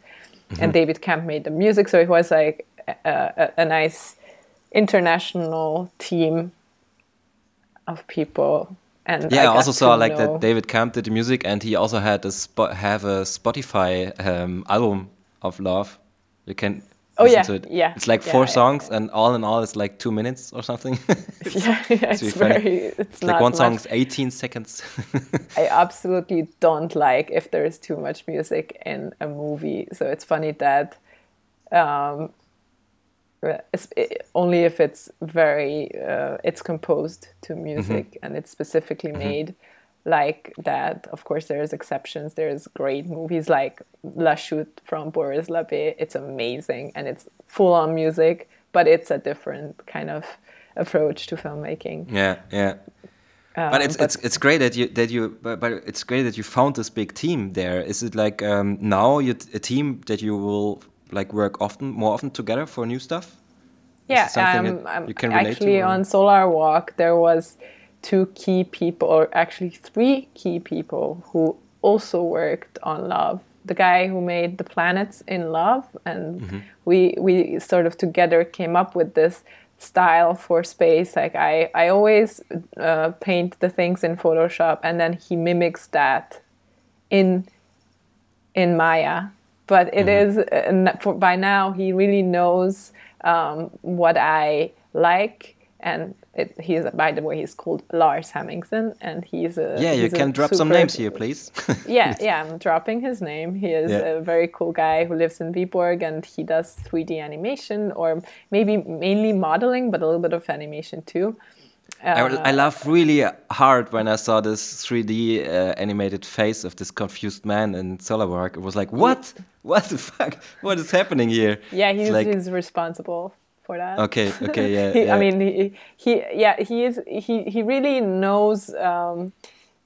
mm-hmm. and David Camp made the music. So it was like a, a, a nice international team of people and yeah, I, I also saw like know. that David Camp did the music, and he also had a spot have a Spotify um, album of love. You can oh yeah, it. yeah. It's like yeah, four songs, and all in all, it's like two minutes or something. it's, yeah, yeah, it's, it's very. It's, it's like one song is eighteen seconds. I absolutely don't like if there is too much music in a movie. So it's funny that um, only if it's very uh, it's composed to music mm-hmm. and it's specifically mm-hmm. made like that. Of course there's exceptions. There's great movies like la chute from boris labbé it's amazing and it's full on music but it's a different kind of approach to filmmaking. Yeah yeah. Um, but it's but it's it's great that you that you but, but, it's great that you found this big team there. Is it like um, now you a team that you will like work often, more often together for new stuff? Yeah, um, um, you can actually to, on Solar Walk there was two key people, or actually three key people who also worked on Love. The guy who made the planets in Love, and mm-hmm. we we sort of together came up with this style for space. Like I I always uh, paint the things in Photoshop, and then he mimics that in in Maya but it mm-hmm. is uh, by now he really knows um, what I like and it, he's by the way he's called Lars Hemmingsen and he's a yeah you can drop some names here please yeah yeah I'm dropping his name he is yeah. a very cool guy who lives in Viborg and he does 3D animation or maybe mainly modeling but a little bit of animation too I, I uh, laughed really hard when I saw this 3D uh, animated face of this confused man in Solar Walk. It was like, what? What the fuck? What is happening here? Yeah, he's, like, he's responsible for that. Okay, okay, yeah. he, yeah. I mean, he, he, yeah, he is. He he really knows um,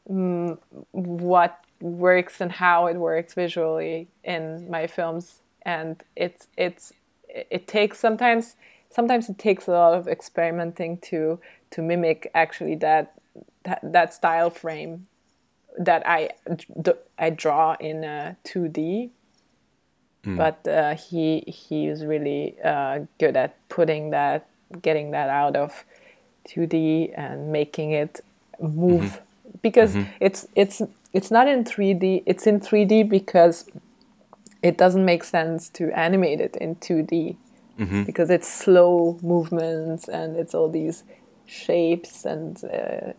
mm, what works and how it works visually in my films, and it's it's it takes sometimes sometimes it takes a lot of experimenting to to mimic actually that that, that style frame that I I draw in uh, 2D. Mm. But uh, he he is really uh, good at putting that, getting that out of 2D and making it move mm-hmm. because mm-hmm. it's it's it's not in 3D. It's in 3D because it doesn't make sense to animate it in 2D mm-hmm. because it's slow movements and it's all these shapes and uh,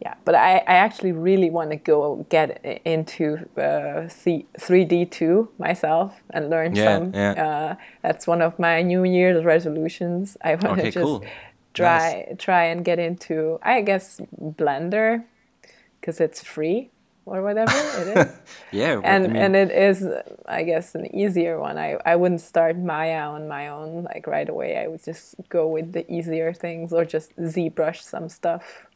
yeah but I, I actually really want to go get into uh, 3d too myself and learn yeah, some yeah. Uh, that's one of my new year's resolutions i want to okay, just cool. try nice. try and get into i guess blender because it's free or whatever it is. yeah, and I mean, and it is, I guess, an easier one. I I wouldn't start Maya on my own like right away. I would just go with the easier things or just ZBrush some stuff.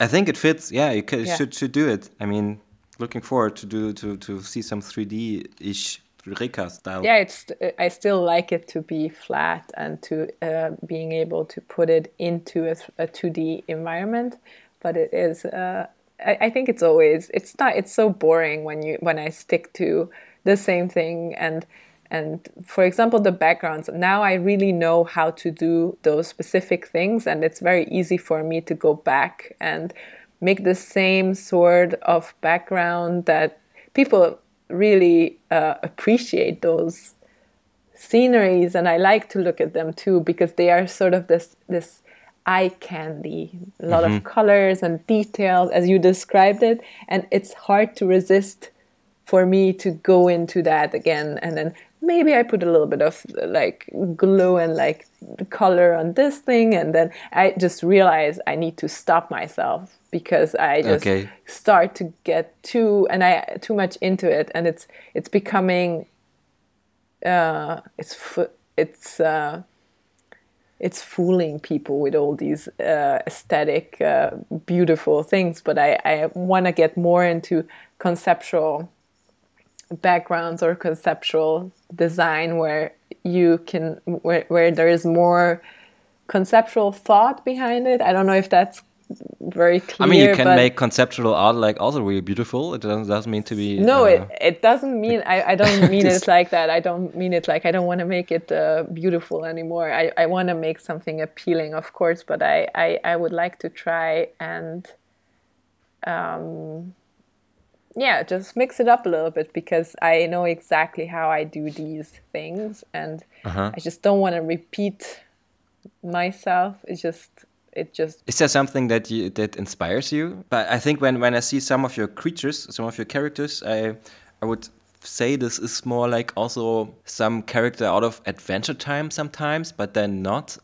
I think it fits. Yeah, you yeah. should should do it. I mean, looking forward to do to to see some three D ish Reka style. Yeah, it's I still like it to be flat and to uh, being able to put it into a, a 2D environment, but it is uh, I, I think it's always it's not it's so boring when you when I stick to the same thing and and for example the backgrounds now i really know how to do those specific things and it's very easy for me to go back and make the same sort of background that people really uh, appreciate those sceneries and i like to look at them too because they are sort of this this eye candy a lot mm-hmm. of colors and details as you described it and it's hard to resist for me to go into that again and then maybe I put a little bit of like glue and like the color on this thing, and then I just realize I need to stop myself because I just okay. start to get too and I too much into it, and it's it's becoming uh, it's it's uh, it's fooling people with all these uh, aesthetic, uh, beautiful things. But I, I want to get more into conceptual backgrounds or conceptual design where you can where, where there is more conceptual thought behind it. I don't know if that's very clear i mean you can make conceptual art like also really beautiful. It doesn't, doesn't mean to be no uh, it, it doesn't mean I, I don't mean it like that. I don't mean it like i don't want to make it uh, beautiful anymore. I, I want to make something appealing of course but I, I i would like to try and um yeah, just mix it up a little bit because I know exactly how I do these things and uh-huh. I just don't want to repeat myself. It's just it just Is there something that you that inspires you? But I think when when I see some of your creatures, some of your characters, I I would say this is more like also some character out of Adventure Time sometimes, but then not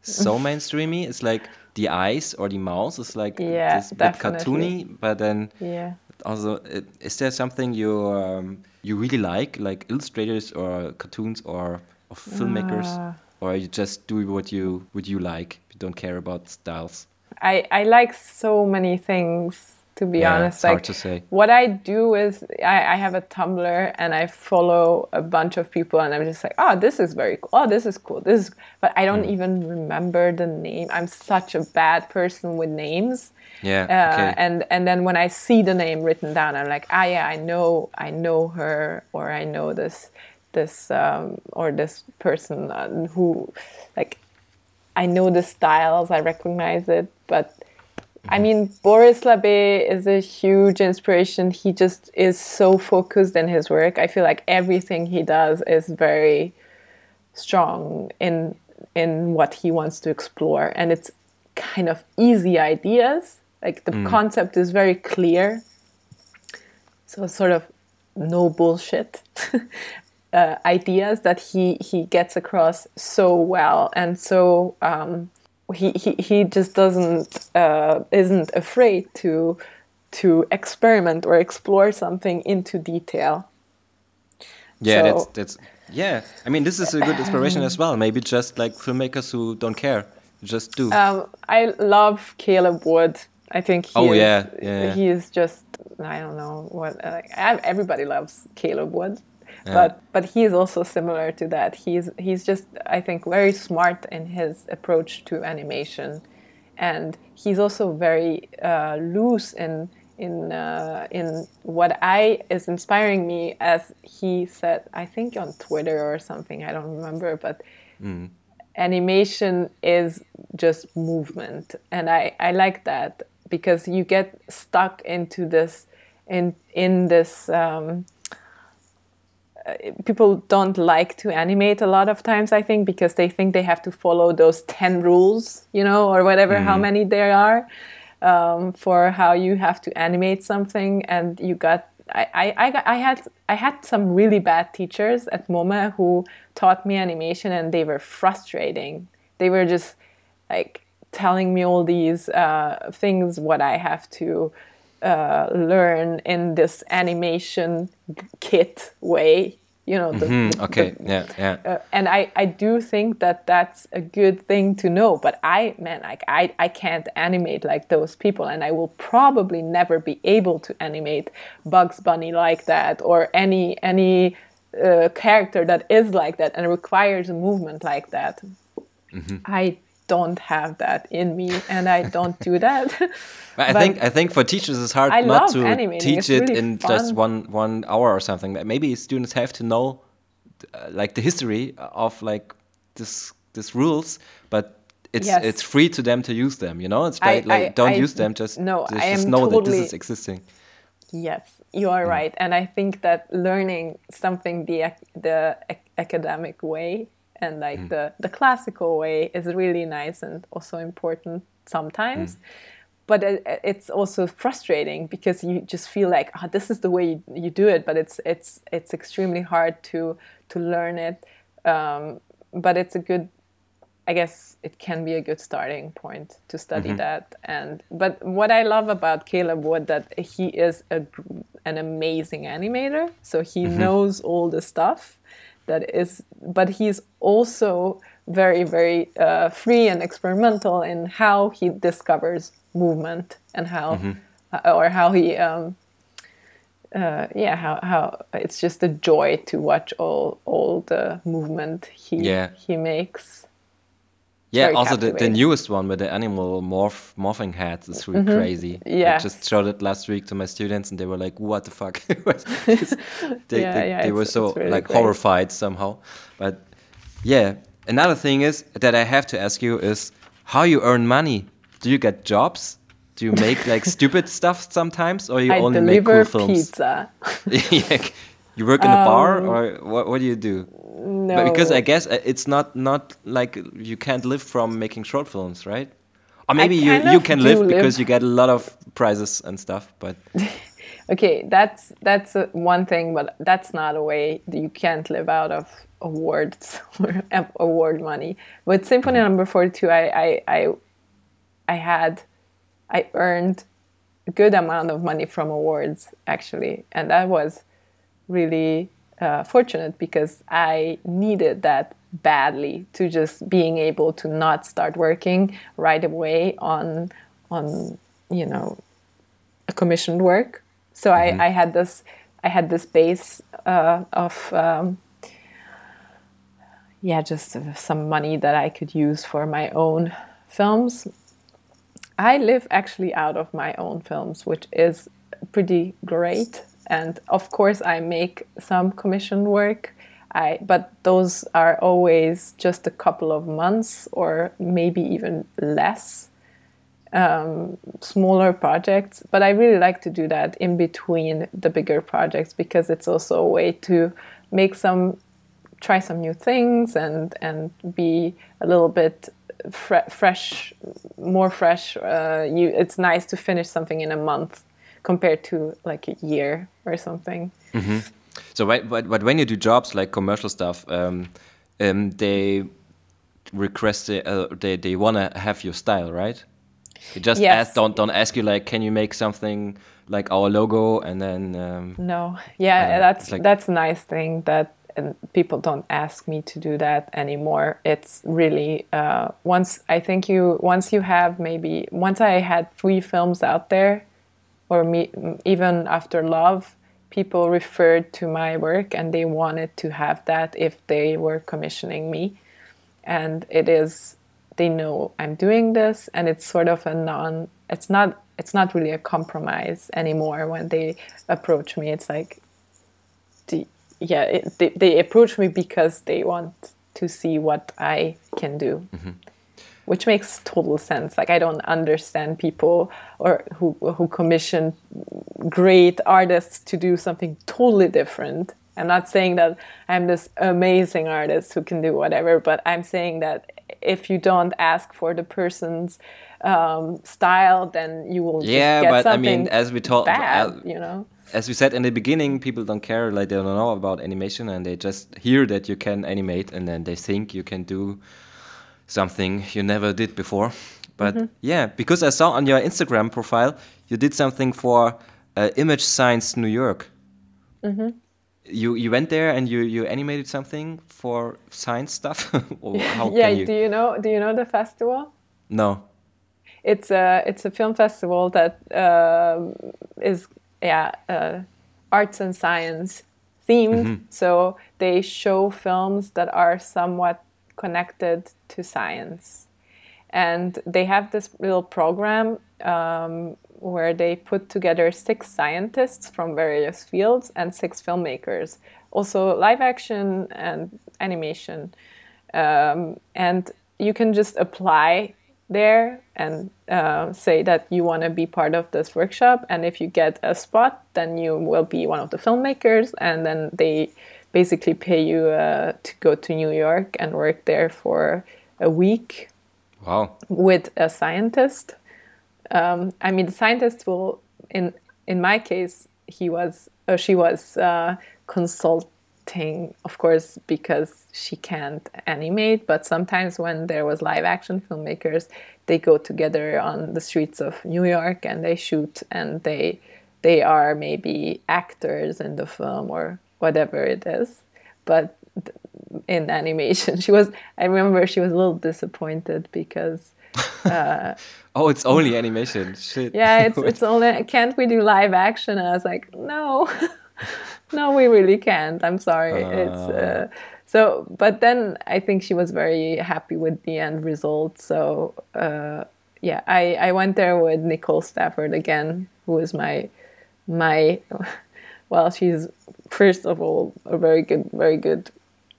so mainstreamy. It's like the eyes or the mouse is like yeah, this bit cartoony, but then yeah also is there something you um, you really like like illustrators or cartoons or, or filmmakers? Uh, or you just do what you what you like you don't care about styles? I i like so many things to be yeah, honest like hard to say. what i do is I, I have a tumblr and i follow a bunch of people and i'm just like oh this is very cool oh this is cool this is but i don't mm. even remember the name i'm such a bad person with names yeah. Uh, okay. And and then when I see the name written down, I'm like, ah, yeah, I know, I know her, or I know this, this, um, or this person uh, who, like, I know the styles, I recognize it, but. I mean, Boris Labbé is a huge inspiration. He just is so focused in his work. I feel like everything he does is very strong in in what he wants to explore, and it's kind of easy ideas like the mm. concept is very clear. So sort of no bullshit uh, ideas that he he gets across so well and so um, he, he he just doesn't uh, isn't afraid to to experiment or explore something into detail. Yeah, so, that's that's yeah. I mean, this is a good inspiration as well. Maybe just like filmmakers who don't care, just do. Um, I love Caleb Wood. I think he oh is, yeah, yeah, he is just I don't know what like, everybody loves Caleb Wood, yeah. but but he is also similar to that. He's he's just I think very smart in his approach to animation, and he's also very uh, loose in in uh, in what I is inspiring me. As he said, I think on Twitter or something. I don't remember, but. Mm animation is just movement and I, I like that because you get stuck into this in in this um, people don't like to animate a lot of times i think because they think they have to follow those 10 rules you know or whatever mm. how mm-hmm. many there are um, for how you have to animate something and you got I, I, I had I had some really bad teachers at MOME who taught me animation and they were frustrating. They were just like telling me all these uh, things what I have to uh, learn in this animation kit way. You know. The, mm-hmm. okay. The, yeah. Yeah. Uh, and I, I do think that that's a good thing to know. But I man, like I I can't animate like those people, and I will probably never be able to animate Bugs Bunny like that or any any uh, character that is like that and requires a movement like that. Mm-hmm. I don't have that in me and I don't do that. I think I think for teachers it's hard I not to animating. teach it in fun. just one one hour or something. Maybe students have to know uh, like the history of like this this rules, but it's Yes. it's free to them to use them. You know, it's I- like, I- don't use them. Just no, just, I just know that this is existing. Yes, you are right, and I think that learning something the the academic way and like mm. the the classical way is really nice and also important sometimes. Mm. But it, it's also frustrating because you just feel like oh, this is the way you, you do it, but it's it's it's extremely hard to to learn it. Um, but it's a good I guess it can be a good starting point to study mm-hmm. that. And but what I love about Caleb Wood that he is a, an amazing animator. So he mm-hmm. knows all the stuff that is, but he's also very very uh, free and experimental in how he discovers movement and how uh, or how he. Um, uh, yeah, how, how it's just a joy to watch all all the movement he Yeah. he makes. Yeah, also the, the newest one with the animal morph morphing heads is really crazy. I Mm-hmm. Yes. just showed it last week to my students and they were like, "What the fuck?" They Yeah, they, yeah, they were so really like great. horrified somehow. But yeah, another thing is that I have to ask you is how you earn money. Do you get jobs? Do you make like stupid stuff sometimes, or you I only make cool films? pizza. Yeah, you work in a bar, or what? What do you do? No, But because I guess uh, it's not not like you can't live from making short films, right? Or maybe you, you can live live- because you get a lot of prizes and stuff. But okay, that's that's uh, one thing, but that's not a way that you can't live out of awards or award money. With Symphony Number Forty Two, I, I I I had I earned a good amount of money from awards actually, and that was really uh, fortunate because I needed that badly to just being able to not start working right away on on you know a commissioned work. So I, I had this I had this base uh, of um, yeah just some money that I could use for my own films. I live actually out of my own films, which is pretty great. And of course, I make some commission work. I, but those are always just a couple of months or maybe even less smaller projects but i really like to do that in between the bigger projects because it's also a way to make some try some new things and and be a little bit fre- fresh more fresh uh, you it's nice to finish something in a month compared to like a year or something so, but, but but when you do jobs like commercial stuff, um, um, they request uh, they they wanna have your style, right? They just Yes. ask, don't don't ask you like, can you make something like our logo, and then um, No, yeah, that's like- that's a nice thing that and people don't ask me to do that anymore. It's really uh, once I think you once you have maybe once I had three films out there, or me even after Love, people referred to my work and they wanted to have that if they were commissioning me, and it is they know I'm doing this and it's sort of a non it's not it's not really a compromise anymore when they approach me. It's like the, yeah it, they, they approach me because they want to see what I can do mm-hmm. Which makes total sense like I don't understand people or who who commission great artists to do something totally different I'm not saying that I'm this amazing artist who can do whatever, but I'm saying that if you don't ask for the person's um, style, then you will Yeah, get but I mean, as we bad, uh, you know. as we said in the beginning, people don't care, like they don't know about animation, and they just hear that you can animate, and then they think you can do something you never did before. But Mm-hmm. yeah, because I saw on your Instagram profile you did something for uh, Imagine Science New York. Mm-hmm. You you went there and you you animated something for science stuff. or how yeah, you? do you know? Do you know the festival? no. It's a it's a film festival that um is yeah uh, arts and science themed. So they show films that are somewhat connected to science, and they have this little program um, where they put together six scientists from various fields and six filmmakers, also live action and animation. Um, and you can just apply there and uh, say that you want to be part of this workshop. And if you get a spot, then you will be one of the filmmakers, and then they basically pay you uh, to go to New York and work there for a week. Wow. With a scientist. Um, I mean, the scientist will, in in my case, he was, or she was uh, consulting, of course, because she can't animate. But sometimes when there was live action filmmakers, they go together on the streets of New York and they shoot, and they they are maybe actors in the film or whatever it is. But in animation, she was. I remember she was a little disappointed because. Uh, oh, it's only animation. Shit. Yeah, it's it's only. Can't we do live action? And I was like, no, no, we really can't. I'm sorry. Uh... It's uh, so. But then I think she was very happy with the end result. So uh, yeah, I I went there with Nicole Stafford again, who is my my well, she's first of all a very good, very good,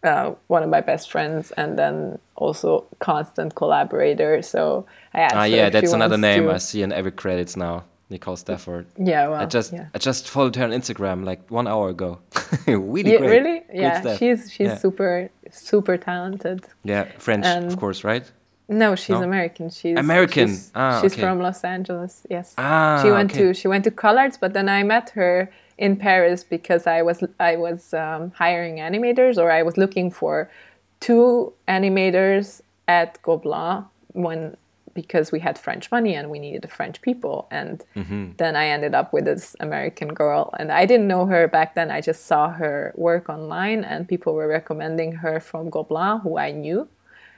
uh, one of my best friends, and then also constant collaborator. So I asked. Ah, yeah, that's another name to... I see in every credits now. Nicole Stafford. Yeah, well, I just yeah. I just followed her on Instagram like one hour ago. really yeah, great. Really? Yeah, she's she's yeah. super super talented. Yeah, French, and of course, right? No, she's no? American. She's American. She's, ah, she's okay. from Los Angeles. Yes. Ah, she went okay. to she went to CalArts, but then I met her in Paris because I was I was um, hiring animators or I was looking for two animators at Gobelins when because we had French money and we needed French people and mm-hmm. then I ended up with this American girl and I didn't know her back then I just saw her work online and people were recommending her from Gobelins who I knew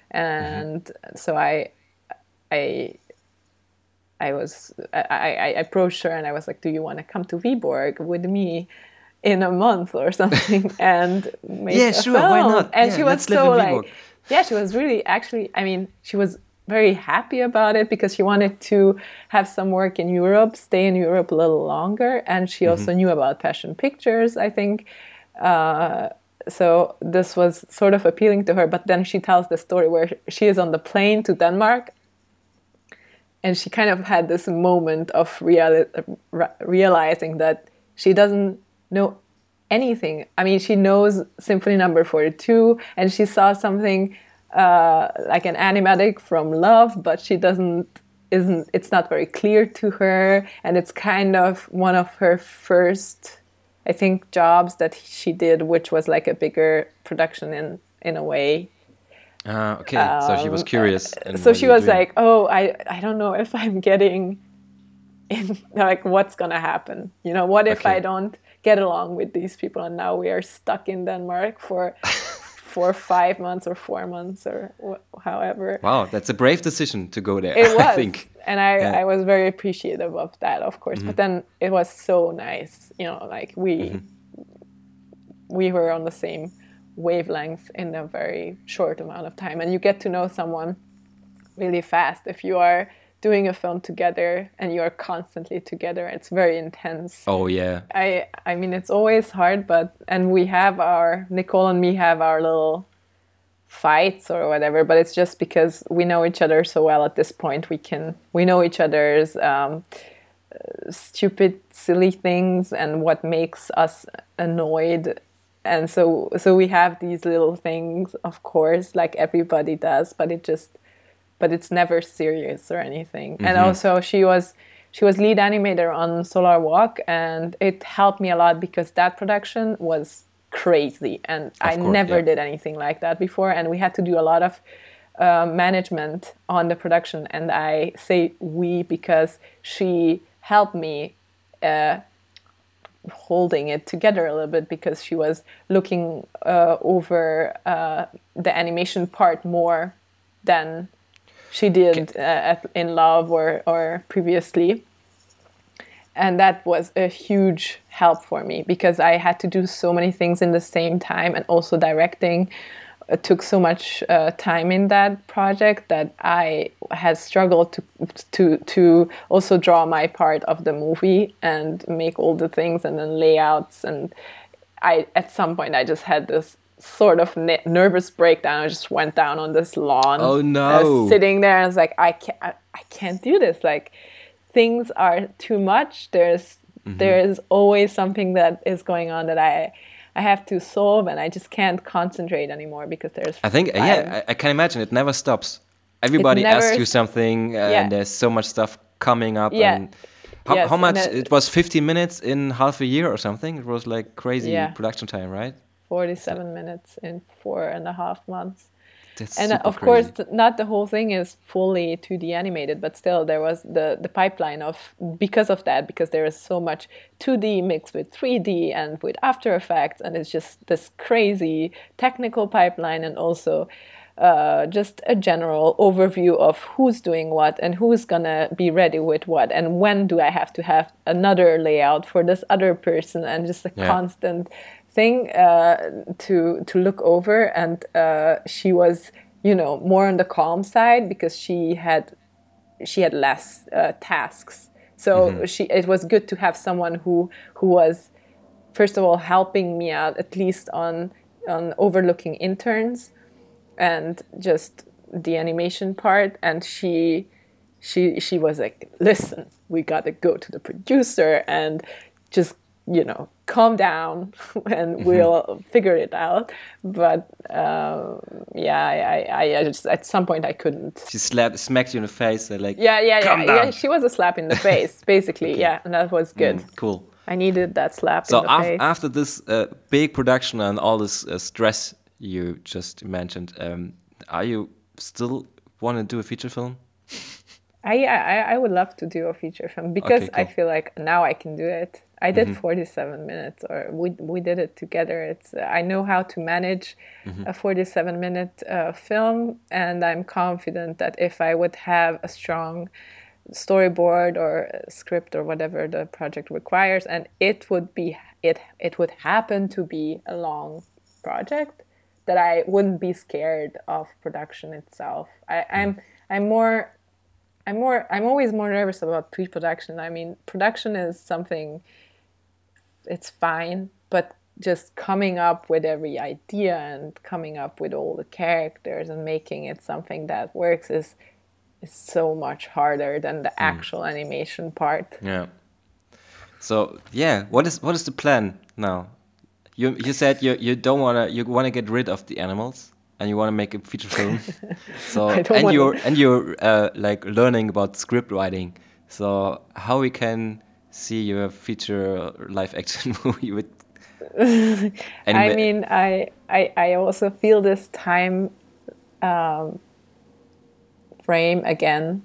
and mm-hmm. so I I I was I, I approached her and I was like, "Do you want to come to Viborg with me in a month or something and make yeah, a sure, film?" why not? And yeah, she was so like, yeah, she was really actually. I mean, she was very happy about it because she wanted to have some work in Europe, stay in Europe a little longer, and she mm-hmm. also knew about Passion Pictures. I think. Uh, so this was sort of appealing to her but then she tells the story where she is on the plane to denmark and she kind of had this moment of reali- realizing that she doesn't know anything. I mean, she knows Symphony Number no. 42, and she saw something uh, like an animatic from Love, but she doesn't isn't it's not very clear to her, and it's kind of one of her first, I think, jobs that she did, which was like a bigger production in in a way uh, okay, um, so she was um, curious. so she was doing. like, "Oh, I I don't know if I'm getting in like what's gonna happen. You know, what if okay. I don't get along with these people and now we are stuck in Denmark for for five months or four months or wh- however." Wow, that's a brave decision to go there. It was, I think. and I yeah. I was very appreciative of that, of course. Mm-hmm. But then it was so nice, you know, like we mm-hmm. we were on the same wavelength in a very short amount of time. And you get to know someone really fast if you are doing a film together and you are constantly together. It's very intense. Oh yeah. I i mean it's always hard but and we have our nicole and me have our little fights or whatever but it's just because we know each other so well at this point. We can we know each other's um, stupid silly things and what makes us annoyed and so so we have these little things of course like everybody does but it just but it's never serious or anything mm-hmm. and also she was she was lead animator on solar walk and it helped me a lot because that production was crazy and of i course, never yeah. did anything like that before and we had to do a lot of uh, management on the production and i say we because she helped me uh, holding it together a little bit because she was looking uh, over uh, the animation part more than she did uh, at, in Love or, or previously. And that was a huge help for me because I had to do so many things in the same time and also directing took so much uh, time in that project that I had struggled to to to also draw my part of the movie and make all the things and then layouts and I at some point I just had this sort of nervous breakdown. I just went down on this lawn. Oh no! sitting there, and I was like, I can't, I, I, can't do this. Like, things are too much. There's mm-hmm. there is always something that is going on that I I have to solve, and I just can't concentrate anymore because there's. I think yeah, I, I, can imagine it never stops. Everybody never, asks you something, uh, yeah. and there's so much stuff coming up. Yeah. And how, yes, how much? It, it, was 15 minutes in half a year or something. It was like crazy yeah. production time, right? 47 so. minutes in four and a half months. That's and of crazy. course, not the whole thing is fully 2D animated, but still there was the the pipeline of because of that because there is so much 2D mixed with 3D and with After Effects, and it's just this crazy technical pipeline and also uh, just a general overview of who's doing what and who's gonna be ready with what and when do I have to have another layout for this other person and just a yeah. constant thing uh, to to look over and uh, she was you know more on the calm side because she had she had less uh, tasks so mm-hmm. she it was good to have someone who who was first of all helping me out at least on on overlooking interns and just the animation part and she she she was like listen we got to go to the producer and just you know calm down and mm-hmm. we'll figure it out but uh, yeah I, I, I just at some point i couldn't she slapped smacked you in the face like yeah yeah yeah, yeah she was a slap in the face basically okay. yeah and that was good mm, cool i needed that slap so af after this uh, big production and all this uh, stress you just mentioned. Um, are you still want to do a feature film? I, I I would love to do a feature film because okay, cool. I feel like now I can do it. I did mm -hmm. 47 minutes, or we we did it together. It's I know how to manage mm -hmm. a 47 minute uh, film, and I'm confident that if I would have a strong storyboard or script or whatever the project requires, and it would be it it would happen to be a long project, that I wouldn't be scared of production itself. I, I'm I'm more I'm more I'm always more nervous about pre-production. I mean, production is something it's fine, but just coming up with every idea and coming up with all the characters and making it something that works is is so much harder than the mm. actual animation part. Yeah. So yeah, what is what is the plan now? You you said you you don't wanna you wanna get rid of the animals and you wanna make a feature film. so and you're and you're uh, like learning about script writing. So how we can see your feature live action movie with I mean, I, I I also feel this time um, frame again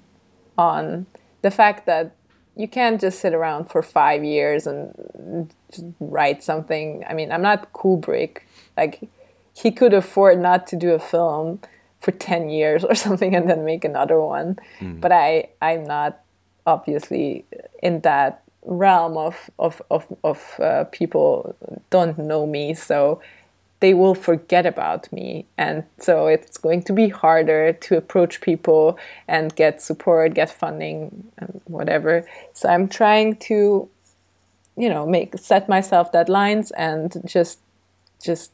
on the fact that you can't just sit around for five years and write something. I mean, I'm not Kubrick. Like, he could afford not to do a film for 10 years or something and then make another one. Mm. But I, I'm not obviously in that realm of, of, of, of uh, people don't know me. So they will forget about me. And so it's going to be harder to approach people and get support, get funding, and whatever. So I'm trying to, you know, make set myself deadlines and just just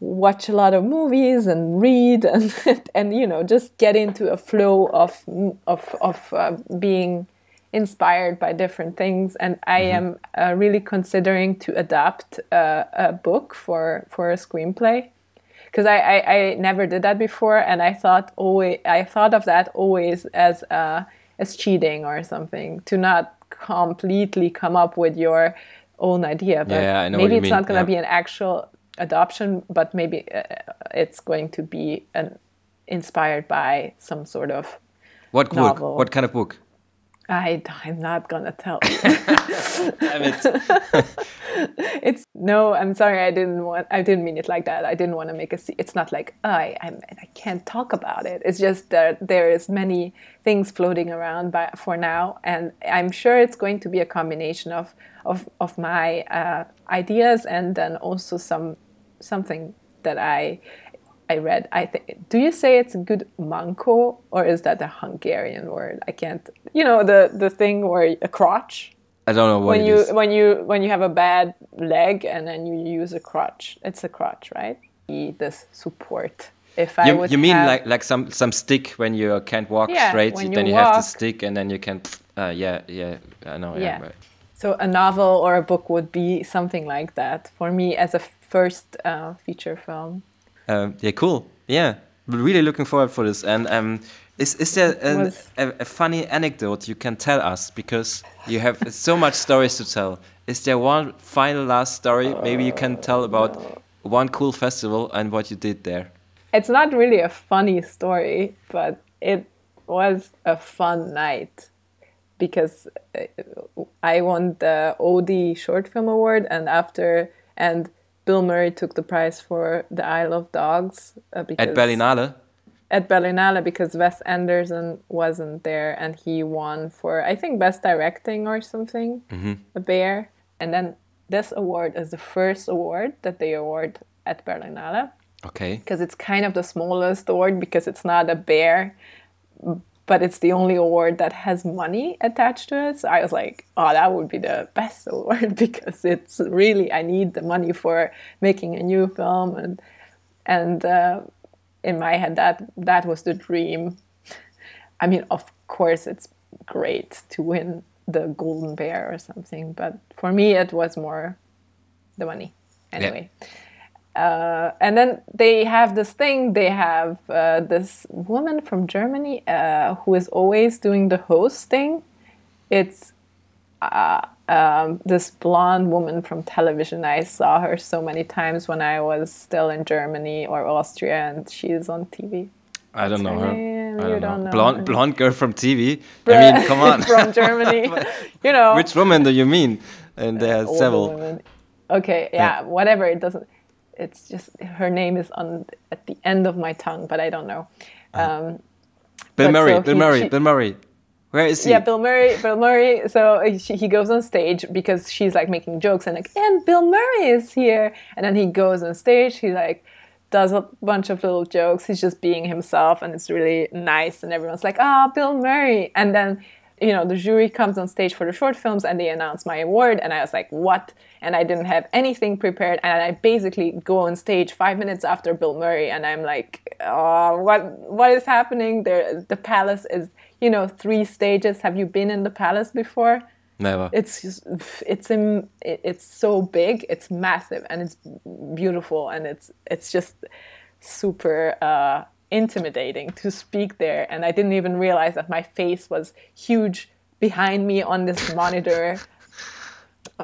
watch a lot of movies and read and and you know just get into a flow of of of uh, being inspired by different things. And i mm-hmm. am uh, really considering to adapt uh, a book for for a screenplay. Because I, I, I never did that before. And i thought always i thought of that always as uh, as cheating or something to not completely come up with your own idea. But yeah, maybe it's mean. not going to yeah. be an actual adoption but maybe uh, it's going to be an inspired by some sort of what book? what kind of book I, I'm not gonna tell. it. it's no. I'm sorry. I didn't want. I didn't mean it like that. I didn't want to make a. It's not like I. I'm, I can't talk about it. It's just that there is many things floating around by, for now, and I'm sure it's going to be a combination of of of my uh, ideas and then also some something that I I read. I think. Do you say it's a good manko or is that a Hungarian word? I can't. You know the the thing where a crotch. I don't know what when it you is. when you when you have a bad leg and then you use a crutch. It's a crutch, right? This support. If I You, would you mean have- like like some some stick when you can't walk Yeah, straight, when then you you have the stick and then you can. Uh, yeah, yeah, I know. Yeah, Yeah. right. So a novel or a book would be something like that for me as a first uh, feature film. Um, yeah, cool. Yeah, we're really looking forward for this. And um, is is there an, a, a funny anecdote you can tell us because you have so much stories to tell? Is there one final last story maybe you can tell about one cool festival and what you did there? It's not really a funny story, but it was a fun night because uh, I won the Audi Short Film Award, and after and Bill Murray took the prize for The Isle of Dogs uh, because At Berlinale? at Berlinale because Wes Anderson wasn't there and he won for I think best directing or something, a bear. And then this award is the first award that they award at Berlinale Okay. because it's kind of the smallest award because it's not a bear, but it's the only award that has money attached to it. So I was like, oh, that would be the best award because it's really I need the money for making a new film and and uh, in my head that that was the dream. I mean, of course, it's great to win the golden bear or something, but for me, it was more the money. Anyway, uh, and then they have this thing. They have uh, this woman from Germany uh, who is always doing the hosting. It's uh, um, this blonde woman from television. I saw her so many times when I was still in Germany or Austria, and she's on TV. I don't know her. I don't, don't know. know Blonde, blonde girl from TV. I mean, come on. from Germany. you know, Which woman do you mean? And there are several. women. Okay, yeah, whatever. It doesn't. It's just her name is on at the end of my tongue, but I don't know. Um, Bill Murray. so Bill he- Murray. she- Bill Murray. Where is he? yeah, Bill Murray. Bill Murray. So uh, she, he goes on stage because she's like making jokes and like, and Bill Murray is here. And then he goes on stage. He like does a bunch of little jokes. He's just being himself, and it's really nice. And everyone's like, ah, Bill Murray. And then you know the jury comes on stage for the short films, and they announce my award. And I was like, what? And I didn't have anything prepared. And I basically go on stage five minutes after Bill Murray, and I'm like, oh, what? What is happening? There, the palace is you know three stages have you been in the palace before Never. it's just, it's in, it's so big it's massive and it's beautiful and it's it's just super uh, intimidating to speak there and i didn't even realize that my face was huge behind me on this monitor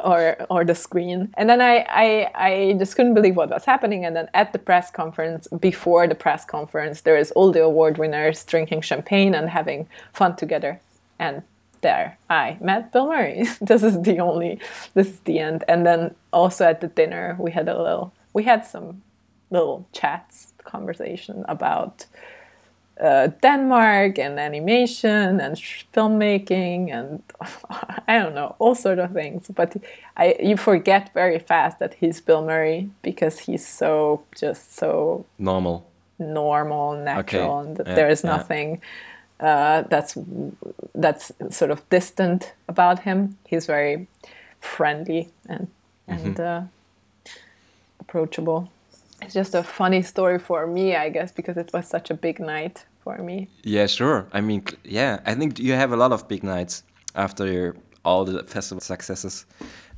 or or the screen. And then I, I i just couldn't believe what was happening. And then at the press conference before the press conference there is all the award winners drinking champagne and having fun together. And there i met bill murray. This is the only this is the end. And then also at the dinner we had a little we had some little chats conversation about uh, Denmark and animation and sh- filmmaking and I don't know all sort of things. But I you forget very fast that he's Bill Murray because he's so just so Normal. normal, natural, and that Yeah, there is yeah. nothing uh, that's that's sort of distant about him. He's very friendly and and uh, approachable. It's just a funny story for me, I guess, because it was such a big night for me. Yeah, sure. I mean, yeah, I think you have a lot of big nights after your, all the festival successes.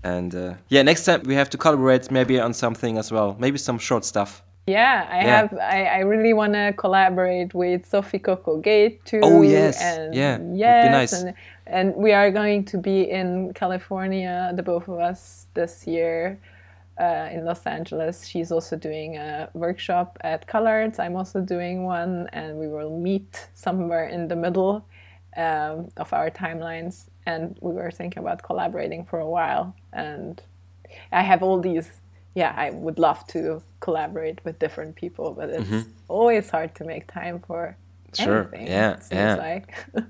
And uh, yeah, next time we have to collaborate maybe on something as well. Maybe some short stuff. Yeah, I Yeah. have. I, I really want to collaborate with Sophie Koko Gate too. Oh, yes. and Yeah, yes, nice. and and we are going to be in California, the both of us, this year. Uh, in Los Angeles, she's also doing a workshop at CalArts. I'm also doing one, and we will meet somewhere in the middle um, of our timelines. And we were thinking about collaborating for a while. And I have all these. Yeah, I would love to collaborate with different people, but it's always hard to make time for Mm-hmm. Sure, anything. yeah, it seems yeah. like,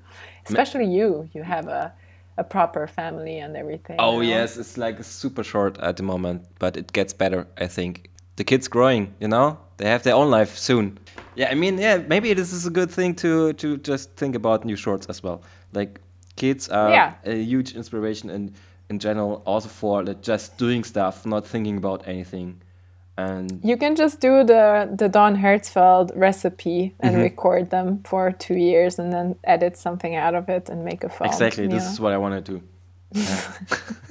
especially you. You have a a proper family and everything. Oh, you know? yes, it's like super short at the moment, but it gets better, I think. The kids growing, you know? They have their own life soon. Yeah, I mean, yeah, maybe this is a good thing to to just think about new shorts as well. Like kids are Yeah. a huge inspiration and in general also for like, just doing stuff, not thinking about anything. And you can just do the the Don Hertzfeldt recipe and mm -hmm. record them for two years and then edit something out of it and make a film. Exactly, this is what I want to do. Yeah.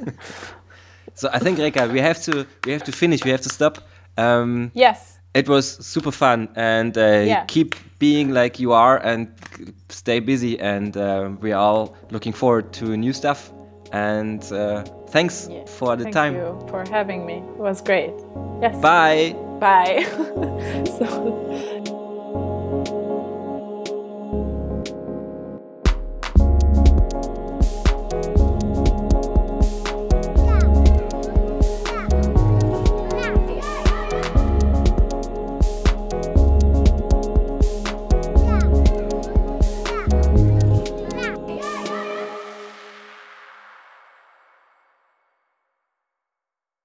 so I think Reka, we have to we have to finish. We have to stop. Um, yes. It was super fun, and uh, yeah. keep being like you are, and stay busy. And uh, we are all looking forward to new stuff. And uh, thanks yeah. for the Thank time. Thank you for having me. It was great. Yes. Bye. Bye. so.